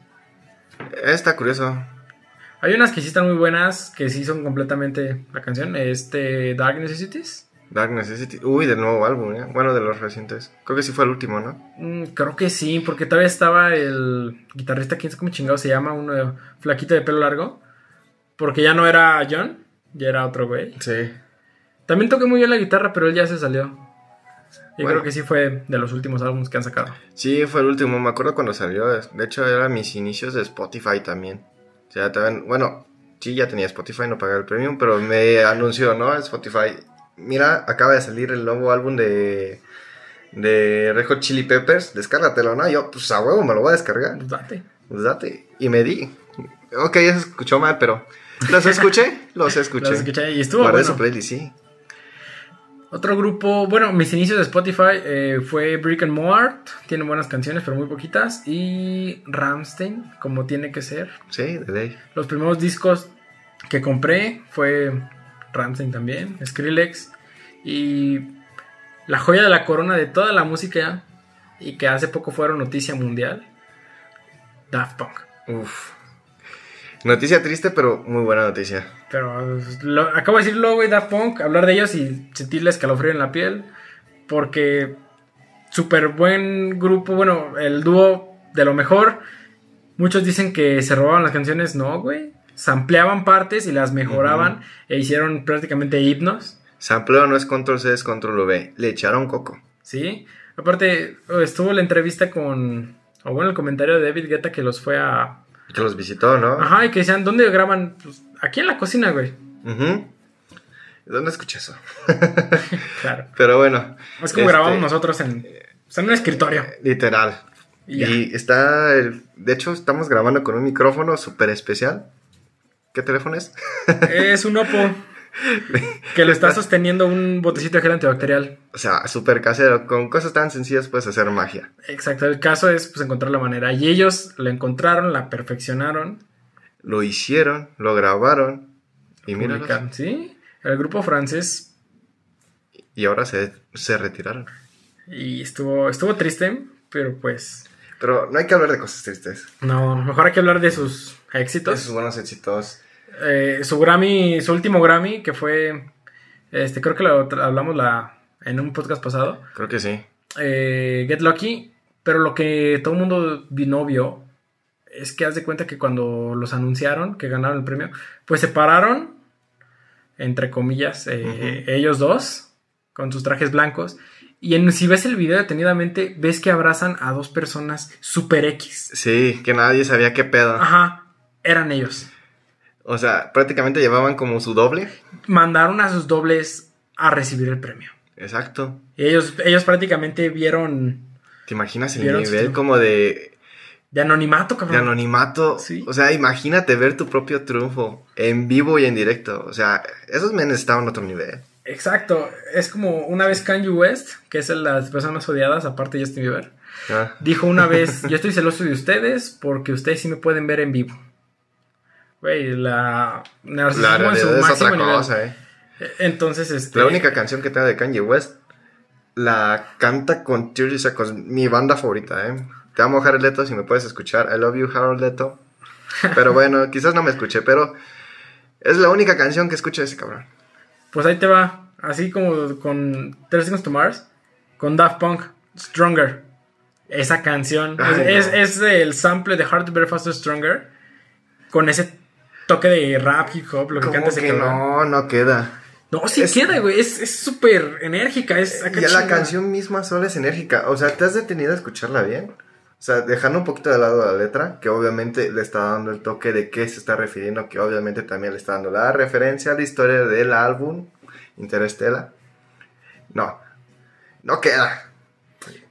Está curioso. Hay unas que sí están muy buenas, que sí son completamente la canción. Este, Dark Necessities. Dark Necessity. Uy, del nuevo álbum, ¿eh? Bueno, de los recientes. Creo que sí fue el último, ¿no? Mm, creo que sí, porque todavía estaba el guitarrista, quién sabe cómo chingado se llama, uno flaquito de pelo largo. Porque ya no era John, ya era otro güey. Sí. También toqué muy bien la guitarra, pero él ya se salió. Y Bueno. creo que sí fue de los últimos álbumes que han sacado. Sí, fue el último. Me acuerdo cuando salió. De hecho, era mis inicios de Spotify también. O sea, también, bueno, sí, ya tenía Spotify, no pagaba el premium, pero me anunció, ¿no? Spotify. Mira, acaba de salir el nuevo álbum de, de Red Hot Chili Peppers. Descárgatelo, ¿no? Yo, pues a huevo, me lo voy a descargar. Pues date. Pues date. Y me di. Ok, ya se escuchó mal, pero. ¿Los escuché? Los escuché. Los escuché y estuvo Guardé bueno. su playlist, sí. Otro grupo, bueno, mis inicios de Spotify eh, fue Brick and Mort. Tienen buenas canciones, pero muy poquitas. Y Ramstein, como tiene que ser. Sí, de ley. Los primeros discos que compré fue Ramstein también, Skrillex. Y la joya de la corona de toda la música y que hace poco fueron noticia mundial, Daft Punk. Uf. Noticia triste, pero muy buena noticia. Pero lo- acabo de decirlo, güey, Daft Punk, hablar de ellos y sentirle escalofrío en la piel. Porque súper buen grupo, bueno, el dúo de lo mejor. Muchos dicen que se robaban las canciones, no, güey. Sampleaban partes y las mejoraban e hicieron prácticamente himnos, Sampleo no es control C, es control V. Le echaron coco. ¿sí? Aparte, estuvo la entrevista con, o bueno, el comentario de David Guetta que los fue a... Que los visitó, ¿no? Ajá, y que decían, ¿dónde graban? Pues, aquí en la cocina, güey. Ujú. ¿Dónde escuché eso? <laughs> Claro. Pero bueno. Es como este, grabamos nosotros en, pues, en un escritorio. Literal. Y está. el- de hecho, estamos grabando con un micrófono súper especial. ¿Qué teléfono es? Es un Oppo <laughs> que lo está sosteniendo un botecito de gel antibacterial. O sea, súper casero. Con cosas tan sencillas puedes hacer magia. Exacto, el caso es pues encontrar la manera. Y ellos la encontraron, la perfeccionaron, Lo hicieron, lo grabaron. Y mira. ¿Sí? El grupo francés. Y ahora se, se retiraron. Y estuvo, estuvo triste, pero pues. Pero no hay que hablar de cosas tristes. No, mejor hay que hablar de sus éxitos. Esos buenos éxitos. Eh, su Grammy, su último Grammy, que fue. Este, creo que lo hablamos la, en un podcast pasado. Creo que sí. eh, Get Lucky, pero lo que todo el mundo no vio es que haz de cuenta que cuando los anunciaron que ganaron el premio, pues se pararon, entre comillas, eh, ellos dos, con sus trajes blancos, y en, si ves el video detenidamente, ves que abrazan a dos personas super X. Sí, que nadie sabía qué pedo. Ajá, eran ellos. O sea, prácticamente llevaban como su doble. Mandaron a sus dobles a recibir el premio. Exacto. Y ellos, ellos prácticamente vieron ¿Te imaginas el nivel su- como de, de anonimato, de cabrón. anonimato? Sí. O sea, imagínate ver tu propio triunfo en vivo y en directo. O sea, esos menes estaban a otro nivel. Exacto, es como una vez Kanye West, que es de las personas odiadas, aparte de Justin Bieber, Ah, dijo una vez, <laughs> yo estoy celoso de ustedes porque ustedes sí me pueden ver en vivo. Güey, la narcisismo la en su es otra cosa, eh. Entonces, este... La única canción que tengo de Kanye West la canta con 30 Seconds, mi banda favorita, ¿eh? Te amo, Jared Leto, si me puedes escuchar. I love you, Harold Leto. Pero <laughs> bueno, quizás no me escuché, pero es la única canción que escucho de ese cabrón. Pues ahí te va, así como con 3 Seconds to Mars, con Daft Punk, Stronger. Esa canción Ay, es, no. es, es el sample de Hard to Bear Faster Stronger, con ese toque de rap, hip hop, lo que canta ese que cabrón. no, no queda. No, sí Es- queda, güey, es es súper enérgica, es Ya la canción misma sola es enérgica. O sea, ¿te has detenido a escucharla bien? O sea, dejando un poquito de lado la letra, que obviamente le está dando el toque de qué se está refiriendo, que obviamente también le está dando la referencia a la historia del álbum Interestela. No, no queda.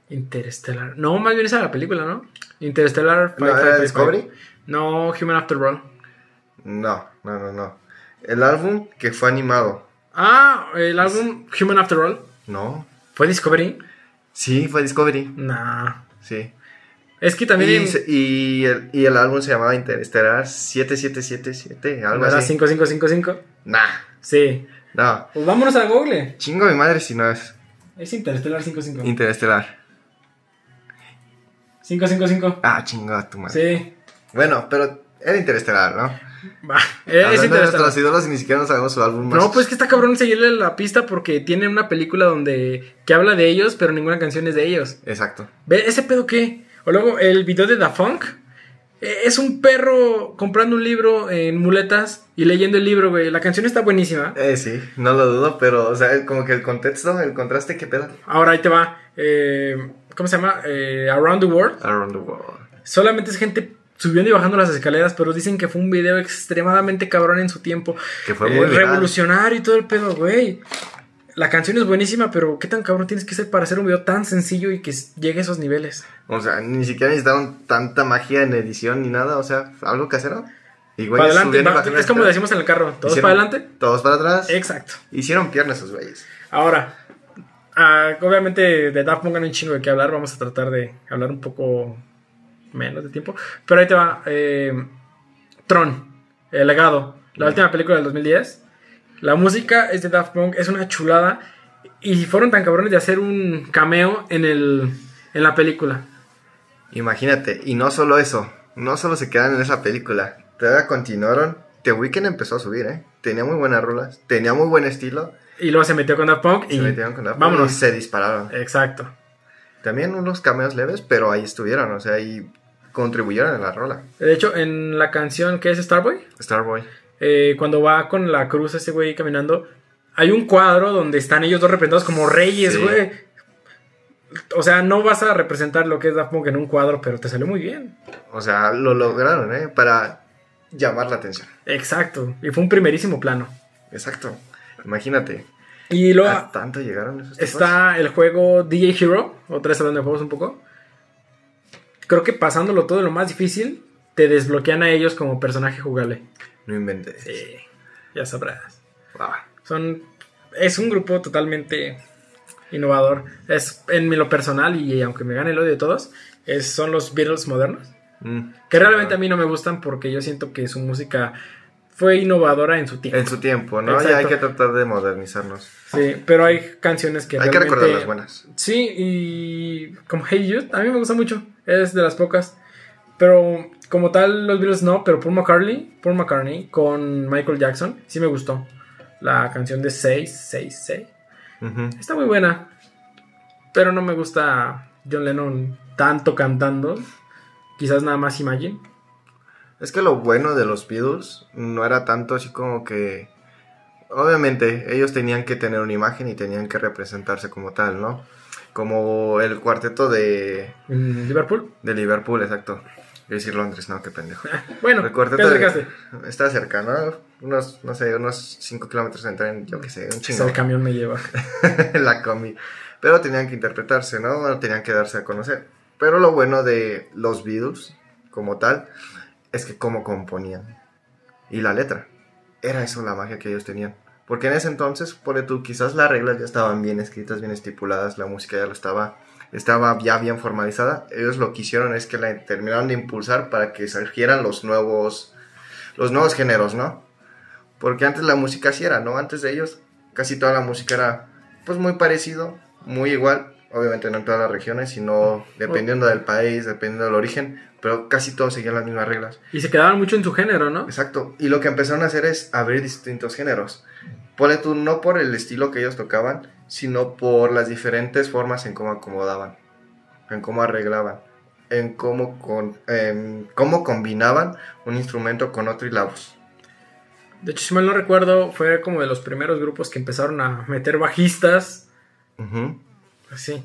Interstellar. No, más bien esa la película, ¿no? Interstellar. ¿No Five, era five, five, Discovery? No, Human After All. No, no, no, no. El álbum que fue animado. Ah, el álbum Human After All. No. ¿Fue Discovery? Sí, fue Discovery. Nah. Sí. Es que también. Y, y el, y el álbum se llamaba Interestelar 7777, algo ¿No era así. 5555? Nah, Sí. no. Pues vámonos a Google. Chingo mi madre si no es Es Interstellar 55. Interestelar. 555. Ah, chingo a tu madre. Sí. Bueno, pero era Interestelar, ¿no? Va. Es y ni siquiera no sabemos su álbum más. No, pues que está cabrón seguirle la pista porque tiene una película donde que habla de ellos, pero ninguna canción es de ellos. Exacto. ¿Ve ese pedo qué? O luego el video de Da Funk. eh, Es un perro comprando un libro en muletas y leyendo el libro, güey. La canción está buenísima. Eh, sí, no lo dudo, pero, o sea, como que el contexto, el contraste, ¿qué pedo? Ahora ahí te va. eh, ¿Cómo se llama? Eh, Around the World. Around the World. Solamente es gente subiendo y bajando las escaleras, pero dicen que fue un video extremadamente cabrón en su tiempo. Que fue Eh, muy viral. revolucionario y todo el pedo, güey. La canción es buenísima, pero ¿qué tan cabrón tienes que ser para hacer un video tan sencillo y que llegue a esos niveles? O sea, ni siquiera necesitaron tanta magia en edición ni nada, o sea, algo casero. Y güeyes para adelante, va- es como decimos en el carro, todos Hicieron- para adelante. Todos para atrás. Exacto. Hicieron piernas esos güeyes. Ahora, ah, obviamente de Daft Punk hay un chingo de qué hablar. Vamos a tratar de hablar un poco menos de tiempo. Pero ahí te va. eh, Tron, El legado. La última película del 2010. La música es de Daft Punk. Es una chulada. Y fueron tan cabrones de hacer un cameo en, el, en la película. Imagínate, y no solo eso, no solo se quedan en esa película, todavía continuaron. The Weeknd empezó a subir, ¿eh? Tenía muy buenas rolas, tenía muy buen estilo. Y luego se metió con Daft Punk. Se y metieron con la vámonos. y se dispararon. Exacto. También unos cameos leves, pero ahí estuvieron, o sea, ahí contribuyeron a la rola. De hecho, en la canción que es Starboy. Starboy. eh, cuando va con la cruz ese güey caminando, hay un cuadro donde están ellos dos representados como reyes, Sí. güey. O sea, no vas a representar lo que es Daft Punk en un cuadro, pero te salió muy bien. O sea, lo lograron, ¿eh? Para llamar la atención. Exacto. Y fue un primerísimo plano. Exacto. Imagínate. Y luego ¿A tanto llegaron esos tipos? está el juego DJ Hero, otra vez hablando de juegos un poco. Creo que pasándolo todo lo más difícil, te desbloquean a ellos como personaje jugable. No inventes. Sí, ya sabrás. Wow. Son. Es un grupo totalmente innovador. Es en lo personal, y aunque me gane el odio de todos, es, son los Beatles modernos. Mm. Que realmente a mí no me gustan porque yo siento que su música fue innovadora en su tiempo. En su tiempo, ¿no? Exacto. Ya hay que tratar de modernizarnos. Sí, pero hay canciones que Hay que recordar las buenas. Sí, y como Hey Jude, a mí me gusta mucho. Es de las pocas. Pero como tal, los Beatles no, pero Paul McCartney, Paul McCartney con Michael Jackson, sí me gustó. La canción de 6, 6, 6. Ujú. Está muy buena. Pero no me gusta John Lennon tanto cantando. Quizás nada más Imagine. Es que lo bueno de los Beatles no era tanto así como que... Obviamente, ellos tenían que tener una imagen y tenían que representarse como tal, ¿no? Como el cuarteto de, Liverpool. de Liverpool, exacto. Quiero decir Londres, no, qué pendejo. <laughs> Bueno, El cuarteto está cerca, ¿no? Unos, no sé, unos 5 kilómetros en tren, yo qué sé, un chingo. El camión me lleva. <laughs> la combi. Pero tenían que interpretarse, ¿no? Bueno, tenían que darse a conocer. Pero lo bueno de los Beatles, como tal, es que cómo componían. Y la letra. Era eso la magia que ellos tenían. Porque en ese entonces, por tú, quizás las reglas ya estaban bien escritas, bien estipuladas, la música ya lo estaba, estaba ya bien formalizada. Ellos lo que hicieron es que la terminaron de impulsar para que surgieran los nuevos, los nuevos géneros, ¿no? Porque antes la música así era, ¿no? Antes de ellos, casi toda la música era, pues, muy parecido, muy igual. Obviamente no en todas las regiones, sino dependiendo del país, dependiendo del origen, pero casi todos seguían las mismas reglas. Y se quedaban mucho en su género, ¿no? Exacto. Y lo que empezaron a hacer es abrir distintos géneros. Ponle tú, no por el estilo que ellos tocaban, sino por las diferentes formas en cómo acomodaban, en cómo arreglaban, en cómo, con, en cómo combinaban un instrumento con otro y la voz. De hecho, si mal no recuerdo, fue como de los primeros grupos que empezaron a meter bajistas. Ujú. Así.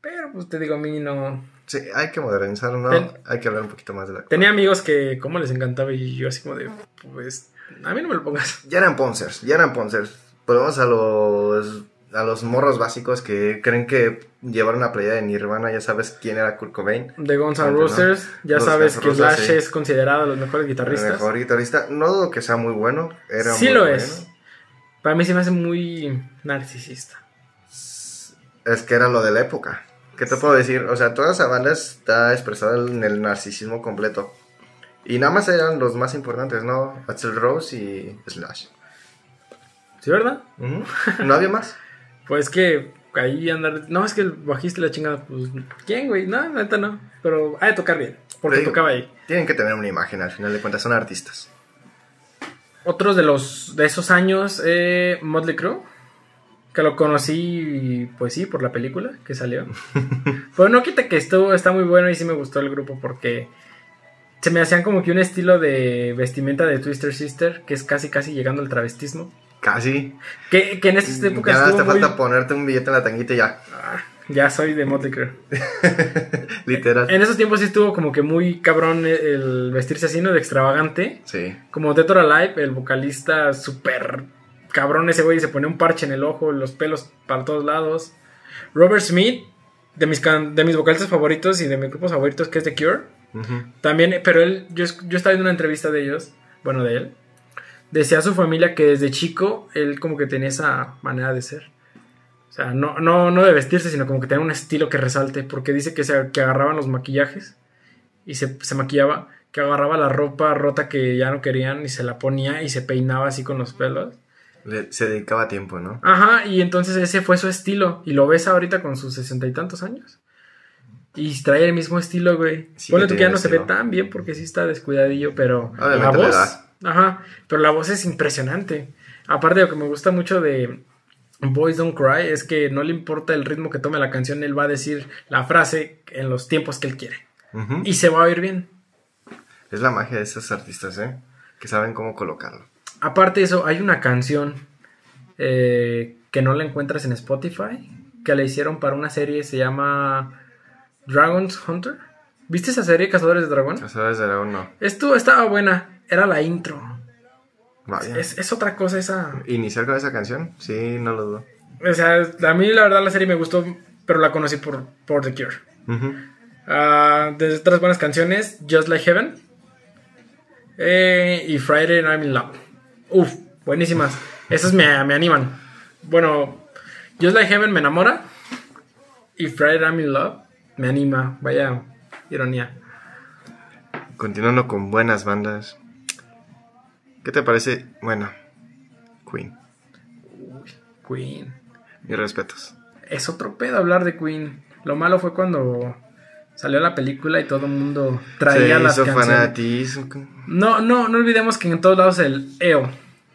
Pero, pues te digo, a mí no. Sí, hay que modernizarlo, ¿no? Ten- hay que hablar un poquito más de la... Tenía amigos que, como les encantaba, y yo así como de, pues, a mí no me lo pongas. Ya eran Ponsers, ya eran Ponsers. Volvemos a los, a los morros básicos que creen que llevar una playa de Nirvana, ya sabes quién era Kurt Cobain. De Guns N'. Roses, ya Los sabes que Roses, Slash sí. es considerado de los mejores El guitarristas. mejor guitarrista. No dudo que sea muy bueno. Era sí muy lo bueno. es. Para mí se me hace muy narcisista. Es que era lo de la época. ¿Qué te puedo decir? O sea, toda esa banda está expresada en el narcisismo completo. Y nada más eran los más importantes, ¿no? Axel Rose y Slash. ¿Sí, verdad? ¿No había más? <laughs> Pues que ahí andar. No, es que el bajista la chingada, pues. ¿Quién, güey? No, neta no. Pero ha de tocar bien. Porque digo. tocaba ahí. Tienen que tener una imagen, al final de cuentas son artistas. Otros de los de esos años, eh, Motley Crue, que lo conocí, pues sí, por la película que salió. <laughs> Pero no quita que esto está muy bueno y sí me gustó el grupo porque se me hacían como que un estilo de vestimenta de Twister Sister, que es casi casi llegando al travestismo. Casi. Que, que en estas épocas Ya te estuvo muy- falta ponerte un billete en la tanguita y ya. Ah, ya soy de Motley Crue. <laughs> Literal. En esos tiempos sí estuvo como que muy cabrón el- el vestirse así, ¿no? De extravagante. Sí. Como Dead or Alive, el vocalista súper cabrón ese güey se ponía un parche en el ojo, los pelos para todos lados. Robert Smith, de mis, can- de mis vocalistas favoritos y de mis grupos favoritos, que es The Cure. También, pero él, yo, yo estaba viendo una entrevista de ellos, bueno, de él. Decía a su familia que desde chico él como que tenía esa manera de ser. O sea, no, no, no de vestirse, sino como que tenía un estilo que resalte. Porque dice que, se, que agarraban los maquillajes y se, se maquillaba, que agarraba la ropa rota que ya no querían y se la ponía y se peinaba así con los pelos. Le- se dedicaba tiempo, ¿no? Ajá, y entonces ese fue su estilo. Y lo ves ahorita con sus sesenta y tantos años. Y trae el mismo estilo, güey. Sí Ponle tú que ya no se ve tan bien porque sí está descuidadillo, pero Obviamente la voz. Ajá, pero la voz es impresionante. Aparte de lo que me gusta mucho de Boys Don't Cry es que no le importa el ritmo que tome la canción, él va a decir la frase en los tiempos que él quiere. Y se va a oír bien. Es la magia de esos artistas, ¿eh? Que saben cómo colocarlo. Aparte de eso, hay una canción eh, que no la encuentras en Spotify, que la hicieron para una serie, se llama Dragon's Hunter. ¿Viste esa serie, Cazadores de Dragón? ¿Sabes de Dragón? No. Esto estaba buena, era la intro. Vaya. Es, es otra cosa esa. ¿Iniciar con esa canción? Sí, no lo dudo. O sea, a mí la verdad la serie me gustó, pero la conocí por, por The Cure. De otras buenas canciones, Just Like Heaven eh, y Friday I'm in Love. Uf, buenísimas. Esas me, me animan. Bueno, Just Like Heaven me enamora y Friday I'm in Love me anima. Vaya ironía. Continuando con buenas bandas. ¿Qué te parece? Bueno, Queen. Queen. Mis respetos. Es otro pedo hablar de Queen. Lo malo fue cuando salió la película y todo el mundo traía Se las hizo canciones. fanatismo. No, no, no olvidemos que en todos lados el EO.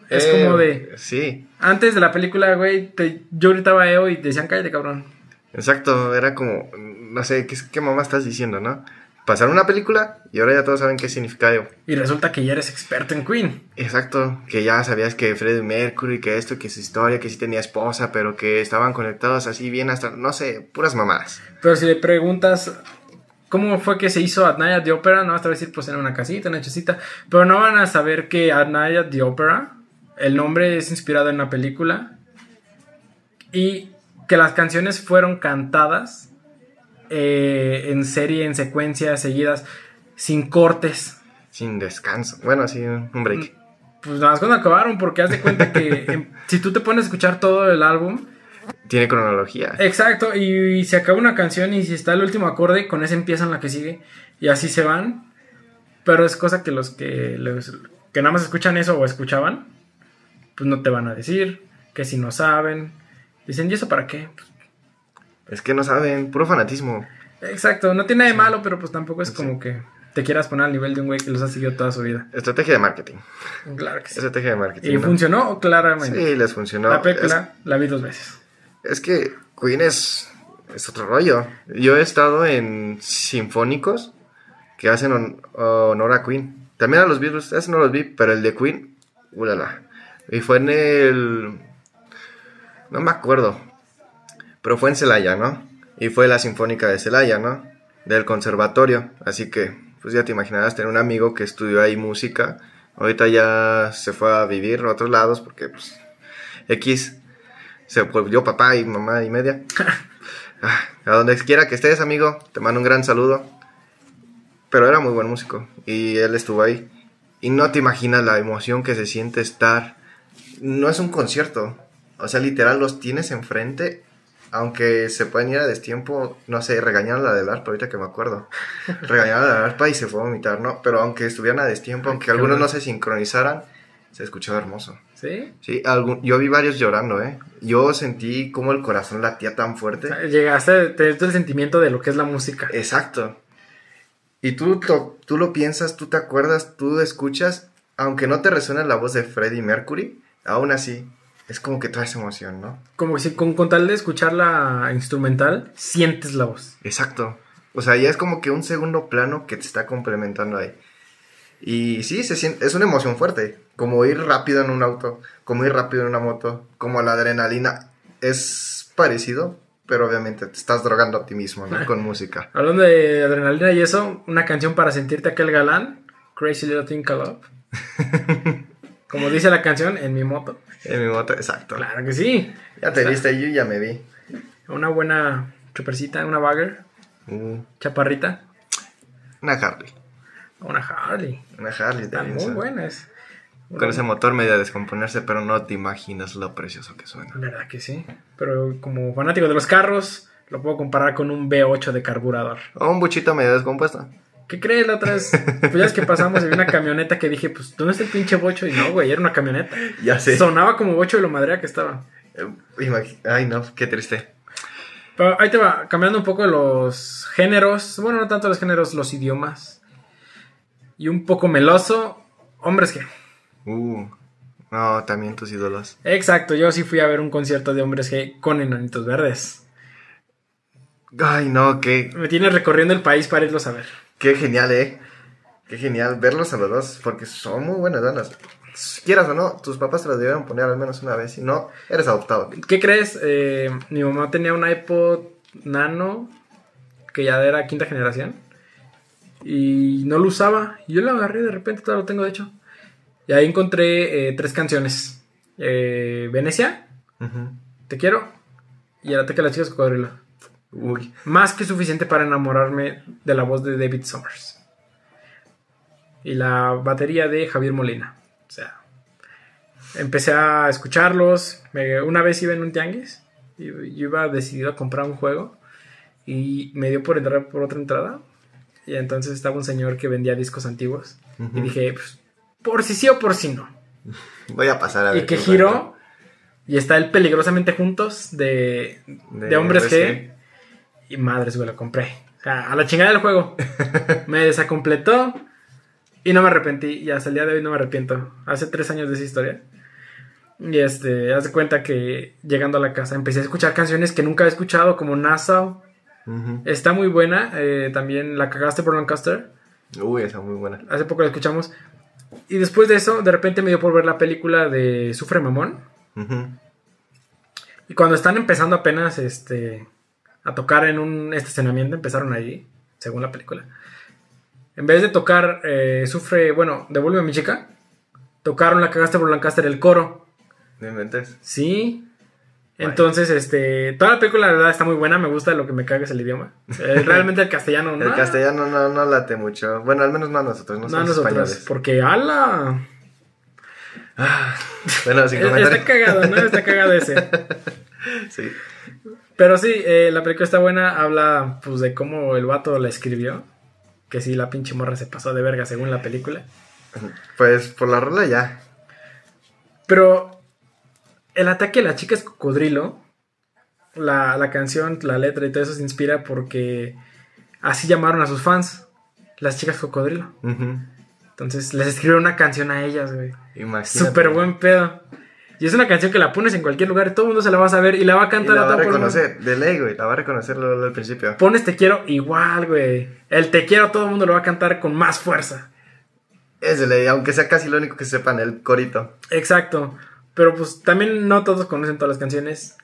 Es Eh, como de. Sí, Antes de la película, güey, te- yo gritaba EO y te decían cállate, cabrón. exacto. Era como, no sé, ¿qué, qué mamá estás diciendo, no? Pasaron una película y ahora ya todos saben qué significa ello. Y resulta que ya eres experto en Queen. Exacto, que ya sabías que Freddie Mercury, que esto, que su historia, que sí tenía esposa, pero que estaban conectados así bien hasta, no sé, puras mamadas. Pero si le preguntas cómo fue que se hizo At Night at the Opera, no vas a decir, pues en una casita, en una chocita. Pero no van a saber que At Night at the Opera, el nombre es inspirado en una película. Y que las canciones fueron cantadas eh, en serie, en secuencias seguidas, sin cortes. Sin descanso. Bueno, sí, un break. Pues nada más cuando acabaron, porque haz de cuenta que <laughs> em, si tú te pones a escuchar todo el álbum, Tiene cronología. exacto, y, se acaba una canción y si está el último acorde, con ese empiezan la que sigue, y así se van. Pero es cosa que los que, los que nada más escuchan eso o escuchaban, pues no te van a decir, que si no saben. Dicen, ¿y eso para qué? Es que no saben, puro fanatismo. exacto, no tiene nada de malo, pero pues tampoco es como que te quieras poner al nivel de un güey que los ha seguido toda su vida. Estrategia de marketing. Claro que sí. Estrategia de marketing. Y ¿no? funcionó claramente. Sí, les funcionó. la película la vi dos veces. Es, que Queen es, es otro rollo. Yo he estado en sinfónicos que hacen hon- honor a Queen. También a los Beatles, ese no los vi, pero el de Queen, ulala. Y fue en el... No me acuerdo. Pero fue en Celaya, ¿no? Y fue la Sinfónica de Celaya, ¿no? Del conservatorio. Así que, pues ya te imaginarás tener un amigo que estudió ahí música. Ahorita ya se fue a vivir a otros lados porque, pues, X se volvió papá y mamá y media. <laughs> Ah, a donde quiera que estés, amigo, te mando un gran saludo. Pero era muy buen músico y él estuvo ahí. Y no te imaginas la emoción que se siente estar. No es un concierto. O sea, literal, los tienes enfrente. Aunque se pueden ir a destiempo, no sé, regañaron a la del arpa, ahorita que me acuerdo. <laughs> Regañaron a la del arpa y se fue a vomitar, ¿no? Pero aunque estuvieran a destiempo, aunque algunos no se sincronizaran, se escuchaba hermoso. ¿Sí? Sí, algún- yo vi varios llorando, ¿eh? Yo sentí como el corazón latía tan fuerte. O sea, Llegaste a tener todo el sentimiento de lo que es la música. Exacto. Y tú, tú lo piensas, tú te acuerdas, tú escuchas, aunque no te resuena la voz de Freddie Mercury, aún así es como que traes emoción, ¿no? Como si con, con tal de escuchar la instrumental, sientes la voz. Exacto. O sea, ya es como que un segundo plano que te está complementando ahí. Y sí, se siente, es una emoción fuerte, como ir rápido en un auto, como ir rápido en una moto, como la adrenalina. Es parecido, pero obviamente te estás drogando a ti mismo, ¿no? Con música. Hablando de adrenalina y eso, una canción para sentirte aquel galán, Crazy Little Thing Called Up. <laughs> Como dice la canción, en mi moto. En mi moto, exacto. Claro que sí. Ya te viste, yo ya me vi. Una buena chopercita, una bagger, Mm, chaparrita, una Harley. Una Harley. Una Harley Están muy buenas. Con ese motor medio a descomponerse, pero no te imaginas lo precioso que suena. Verdad que sí. Pero como fanático de los carros, lo puedo comparar con un V8 de carburador. O un buchito medio descompuesto. ¿Qué crees? La otra vez, pues ya es que pasamos y vi una camioneta que dije, pues, ¿dónde está el pinche bocho? Y no, güey, era una camioneta. Ya sé. Sonaba como bocho de lo madrea que estaba. Eh, Ay, no, qué triste. Pero ahí te va, cambiando un poco los géneros. Bueno, no tanto los géneros, los idiomas. Y un poco meloso. Hombres que. Uh, no, también tus ídolos. Exacto, yo sí fui a ver un concierto de hombres que con enanitos verdes. Ay, no, qué, Me tienes recorriendo el país para irlos a ver. qué genial, eh. Qué genial verlos a los dos, porque son muy buenas bandas. Quieras o no, tus papás te las debieron poner al menos una vez. Si no, eres adoptado. ¿Qué crees? Eh, mi mamá tenía un iPod Nano que ya era quinta generación y no lo usaba. Y yo lo agarré de repente, todavía lo tengo de hecho. Y ahí encontré eh, tres canciones: Eh, Venecia. Te quiero y El ataque a las chicas cocodrilo. Uy, Más que suficiente para enamorarme de la voz de David Summers. Y la batería de Javier Molina. O sea, empecé a escucharlos. Me- una vez iba en un tianguis. Y yo iba decidido a comprar un juego. Y me dio por entrar por otra entrada. Y entonces estaba un señor que vendía discos antiguos. Y dije, pues, por si sí o por si no. <laughs> voy a pasar a ver. Y que qué giró. Y está el peligrosamente juntos de, de, De hombres G. Y madres, güey, lo compré. O sea, a la chingada del juego. <laughs> me desacompletó. Y no me arrepentí. Y hasta el día de hoy no me arrepiento. Hace tres años de esa historia. Y este, haz de cuenta que llegando a la casa empecé a escuchar canciones que nunca he escuchado, como Nassau. Está muy buena. eh, también La cagaste por Lancaster. Uy, esa muy buena. Hace poco la escuchamos. Y después de eso, de repente me dio por ver la película de Sufre Mamón. Y cuando están empezando apenas este, a tocar en un estacionamiento, empezaron allí, según la película. En vez de tocar eh, Sufre, bueno, Devuelve a mi chica, tocaron La cagaste por Lancaster, el coro. ¿No inventes? Sí. Entonces, este, toda la película, la verdad, está muy buena. Me gusta lo que me caga es el idioma. <laughs> Eh, realmente el castellano, ¿no? El castellano no, no late mucho. Bueno, al menos no a nosotros, no, No somos nosotros. españoles. Porque, ala. Ah, <laughs> bueno, sin <laughs> Está comentarios. cagado, ¿no? Está cagado ese. Sí. Pero sí, eh, la película está buena. Habla, pues, de cómo el vato la escribió. Que sí, la pinche morra se pasó de verga según la película. Pues por la rola ya. Pero el ataque a las chicas cocodrilo, la, la canción, la letra y todo eso se inspira porque así llamaron a sus fans, las chicas cocodrilo. Entonces les escribieron una canción a ellas, güey. Imagínate. Súper buen pedo. Y es una canción que la pones en cualquier lugar y todo el mundo se la va a saber y la va a Y cantar la a va a reconocer, de ley, güey. La va a reconocer al principio. Pones te quiero igual, güey. El te quiero todo el mundo lo va a cantar con más fuerza. Es de ley, aunque sea casi lo único que sepan, el corito. Exacto. Pero pues también no todos conocen todas las canciones.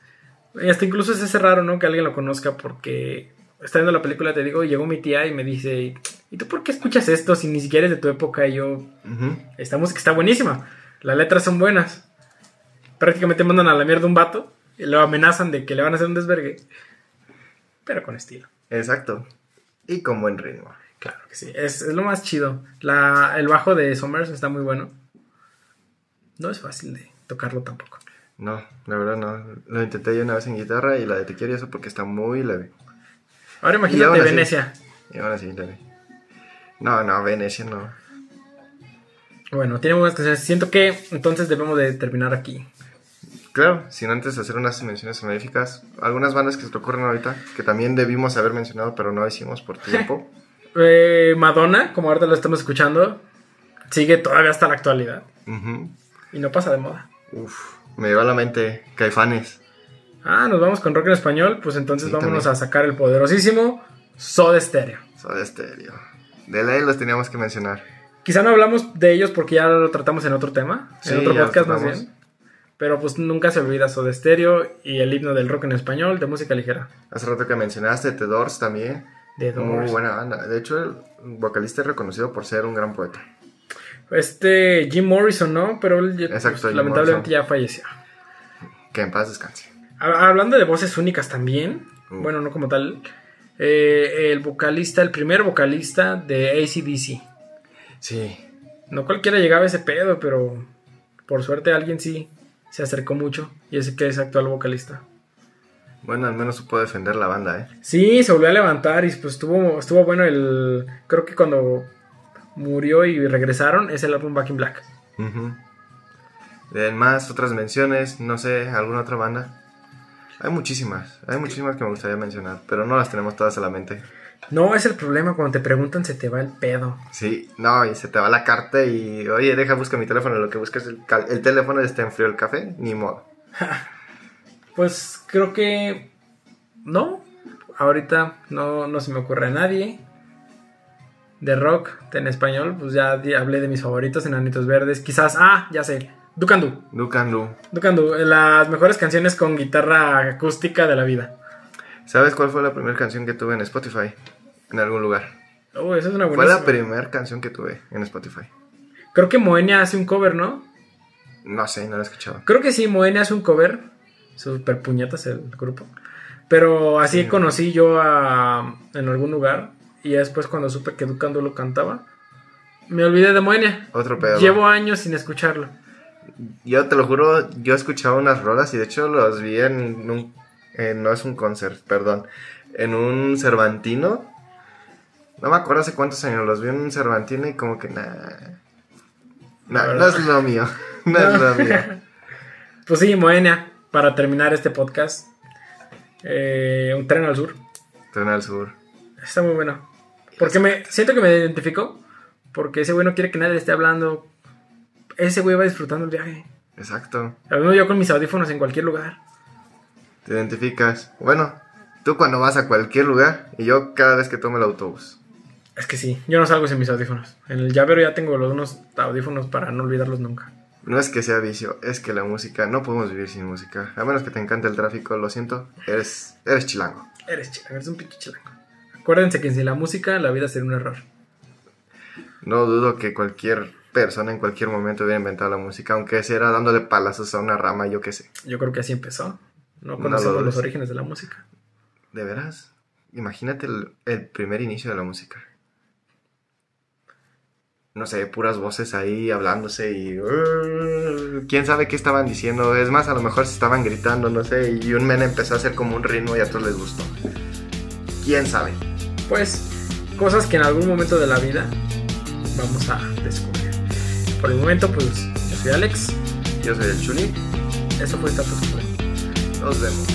Y hasta incluso es ese raro, ¿no? Que alguien lo conozca porque está viendo la película, te digo, llegó mi tía y me dice, ¿y tú por qué escuchas esto si ni siquiera es de tu época? Y yo, Ujú. esta música está buenísima. Las letras son buenas. Prácticamente mandan a la mierda un vato y lo amenazan de que le van a hacer un desvergue. Pero con estilo. Exacto. Y con buen ritmo. Claro que sí. Es, es lo más chido. La, el bajo de Summers está muy bueno. No es fácil de tocarlo tampoco. No, la verdad no. Lo intenté yo una vez en guitarra y la de te quiero y eso porque está muy leve. Ahora Y imagínate así- Venecia. Y ahora sí, leve. No, no, Venecia no. Bueno, tiene buenas canciones. Siento que entonces debemos de terminar aquí. Claro, sin antes hacer unas menciones honoríficas. Algunas bandas que se te ocurren ahorita, que también debimos haber mencionado, pero no hicimos por tiempo. <laughs> Eh, Madonna, como ahorita lo estamos escuchando, sigue todavía hasta la actualidad. Y no pasa de moda. Uf, me lleva a la mente Caifanes. Ah, nos vamos con rock en español. Pues entonces Sí, vámonos también. a sacar el poderosísimo Soda Stereo. Soda Stereo. De ley los teníamos que mencionar. Quizá no hablamos de ellos porque ya lo tratamos en otro tema, Sí, en otro podcast más bien. Pero pues nunca se olvida Soda Stereo y el himno del rock en español de música ligera. Hace rato que mencionaste The Doors también. Muy Doors. buena banda. De hecho, el vocalista es reconocido por ser un gran poeta. Este Jim Morrison, ¿no? Pero él Exacto, pues, lamentablemente Morrison. ya falleció. Que en paz descanse. Ha- Hablando de voces únicas también, bueno, no como tal, eh, el vocalista, el primer vocalista de ACDC. Sí. No cualquiera llegaba a ese pedo, pero por suerte alguien sí se acercó mucho y ese que es actual vocalista. Bueno, al menos supo defender la banda, ¿eh? Sí, se volvió a levantar y pues estuvo, estuvo bueno el... Creo que cuando murió y regresaron es el álbum Back in Black. Ujú. De más otras menciones, no sé, alguna otra banda. Hay muchísimas, hay muchísimas que me gustaría mencionar, pero no las tenemos todas a la mente. No, es el problema, cuando te preguntan se te va el pedo. Sí, no, y se te va la carta y, oye, deja, busca mi teléfono, lo que buscas el, el teléfono está en frío el café, ni modo. <laughs> Pues creo que no. Ahorita no, no se me ocurre a nadie. De rock en español, pues ya hablé de mis favoritos, Enanitos Verdes. Quizás, ah, ya sé, Ducandu. Ducandu. Ducandu, las mejores canciones con guitarra acústica de la vida. ¿Sabes cuál fue la primera canción que tuve en Spotify? En algún lugar. Oh, esa es una Fue buena. la primera canción que tuve en Spotify. Creo que Moenia hace un cover, ¿no? No sé, no la he escuchado. Creo que sí, Moenia hace un cover. Super puñetas el grupo. Pero así Sí. conocí yo a, en algún lugar. Y después cuando supe que Ducando lo cantaba, me olvidé de Moenia. Otro pedo. Llevo años sin escucharlo. Yo te lo juro, yo escuchaba unas rolas y de hecho los vi en un... no es un concert, perdón. En un Cervantino. No me acuerdo hace cuántos años los vi en un Cervantino y como que nada. La no es lo mío. <laughs> No es lo <laughs> mío. Pues sí, Moenia, para terminar este podcast. eh, un tren al sur. Tren al sur. Está muy bueno. Porque me siento que me identificó. Porque ese güey no quiere que nadie le esté hablando. Ese güey va disfrutando el viaje. Exacto. Lo mismo yo con mis audífonos en cualquier lugar. Te identificas. Bueno, tú cuando vas a cualquier lugar y yo cada vez que tomo el autobús. Es que sí, yo no salgo sin mis audífonos. En el llavero ya tengo los unos audífonos para no olvidarlos nunca. No es que sea vicio, es que la música, no podemos vivir sin música. A menos que te encante el tráfico, lo siento, eres, eres chilango. Eres chilango, eres un pinche chilango. Acuérdense que sin la música la vida sería un error. No dudo que cualquier persona en cualquier momento hubiera inventado la música, aunque sea era dándole palazos a una rama, yo qué sé. Yo creo que así empezó. No conocemos los orígenes de la música. ¿De veras? Imagínate el, primer inicio de la música. No sé, puras voces ahí hablándose y... Uh, ¿Quién sabe qué estaban diciendo? Es más, a lo mejor se estaban gritando, no sé, y un men empezó a hacer como un ritmo y a todos les gustó. ¿Quién sabe? pues cosas que en algún momento de la vida vamos a descubrir. Por el momento, pues yo soy Alex. Yo soy el Chuli. Eso fue Status Quo. Nos vemos.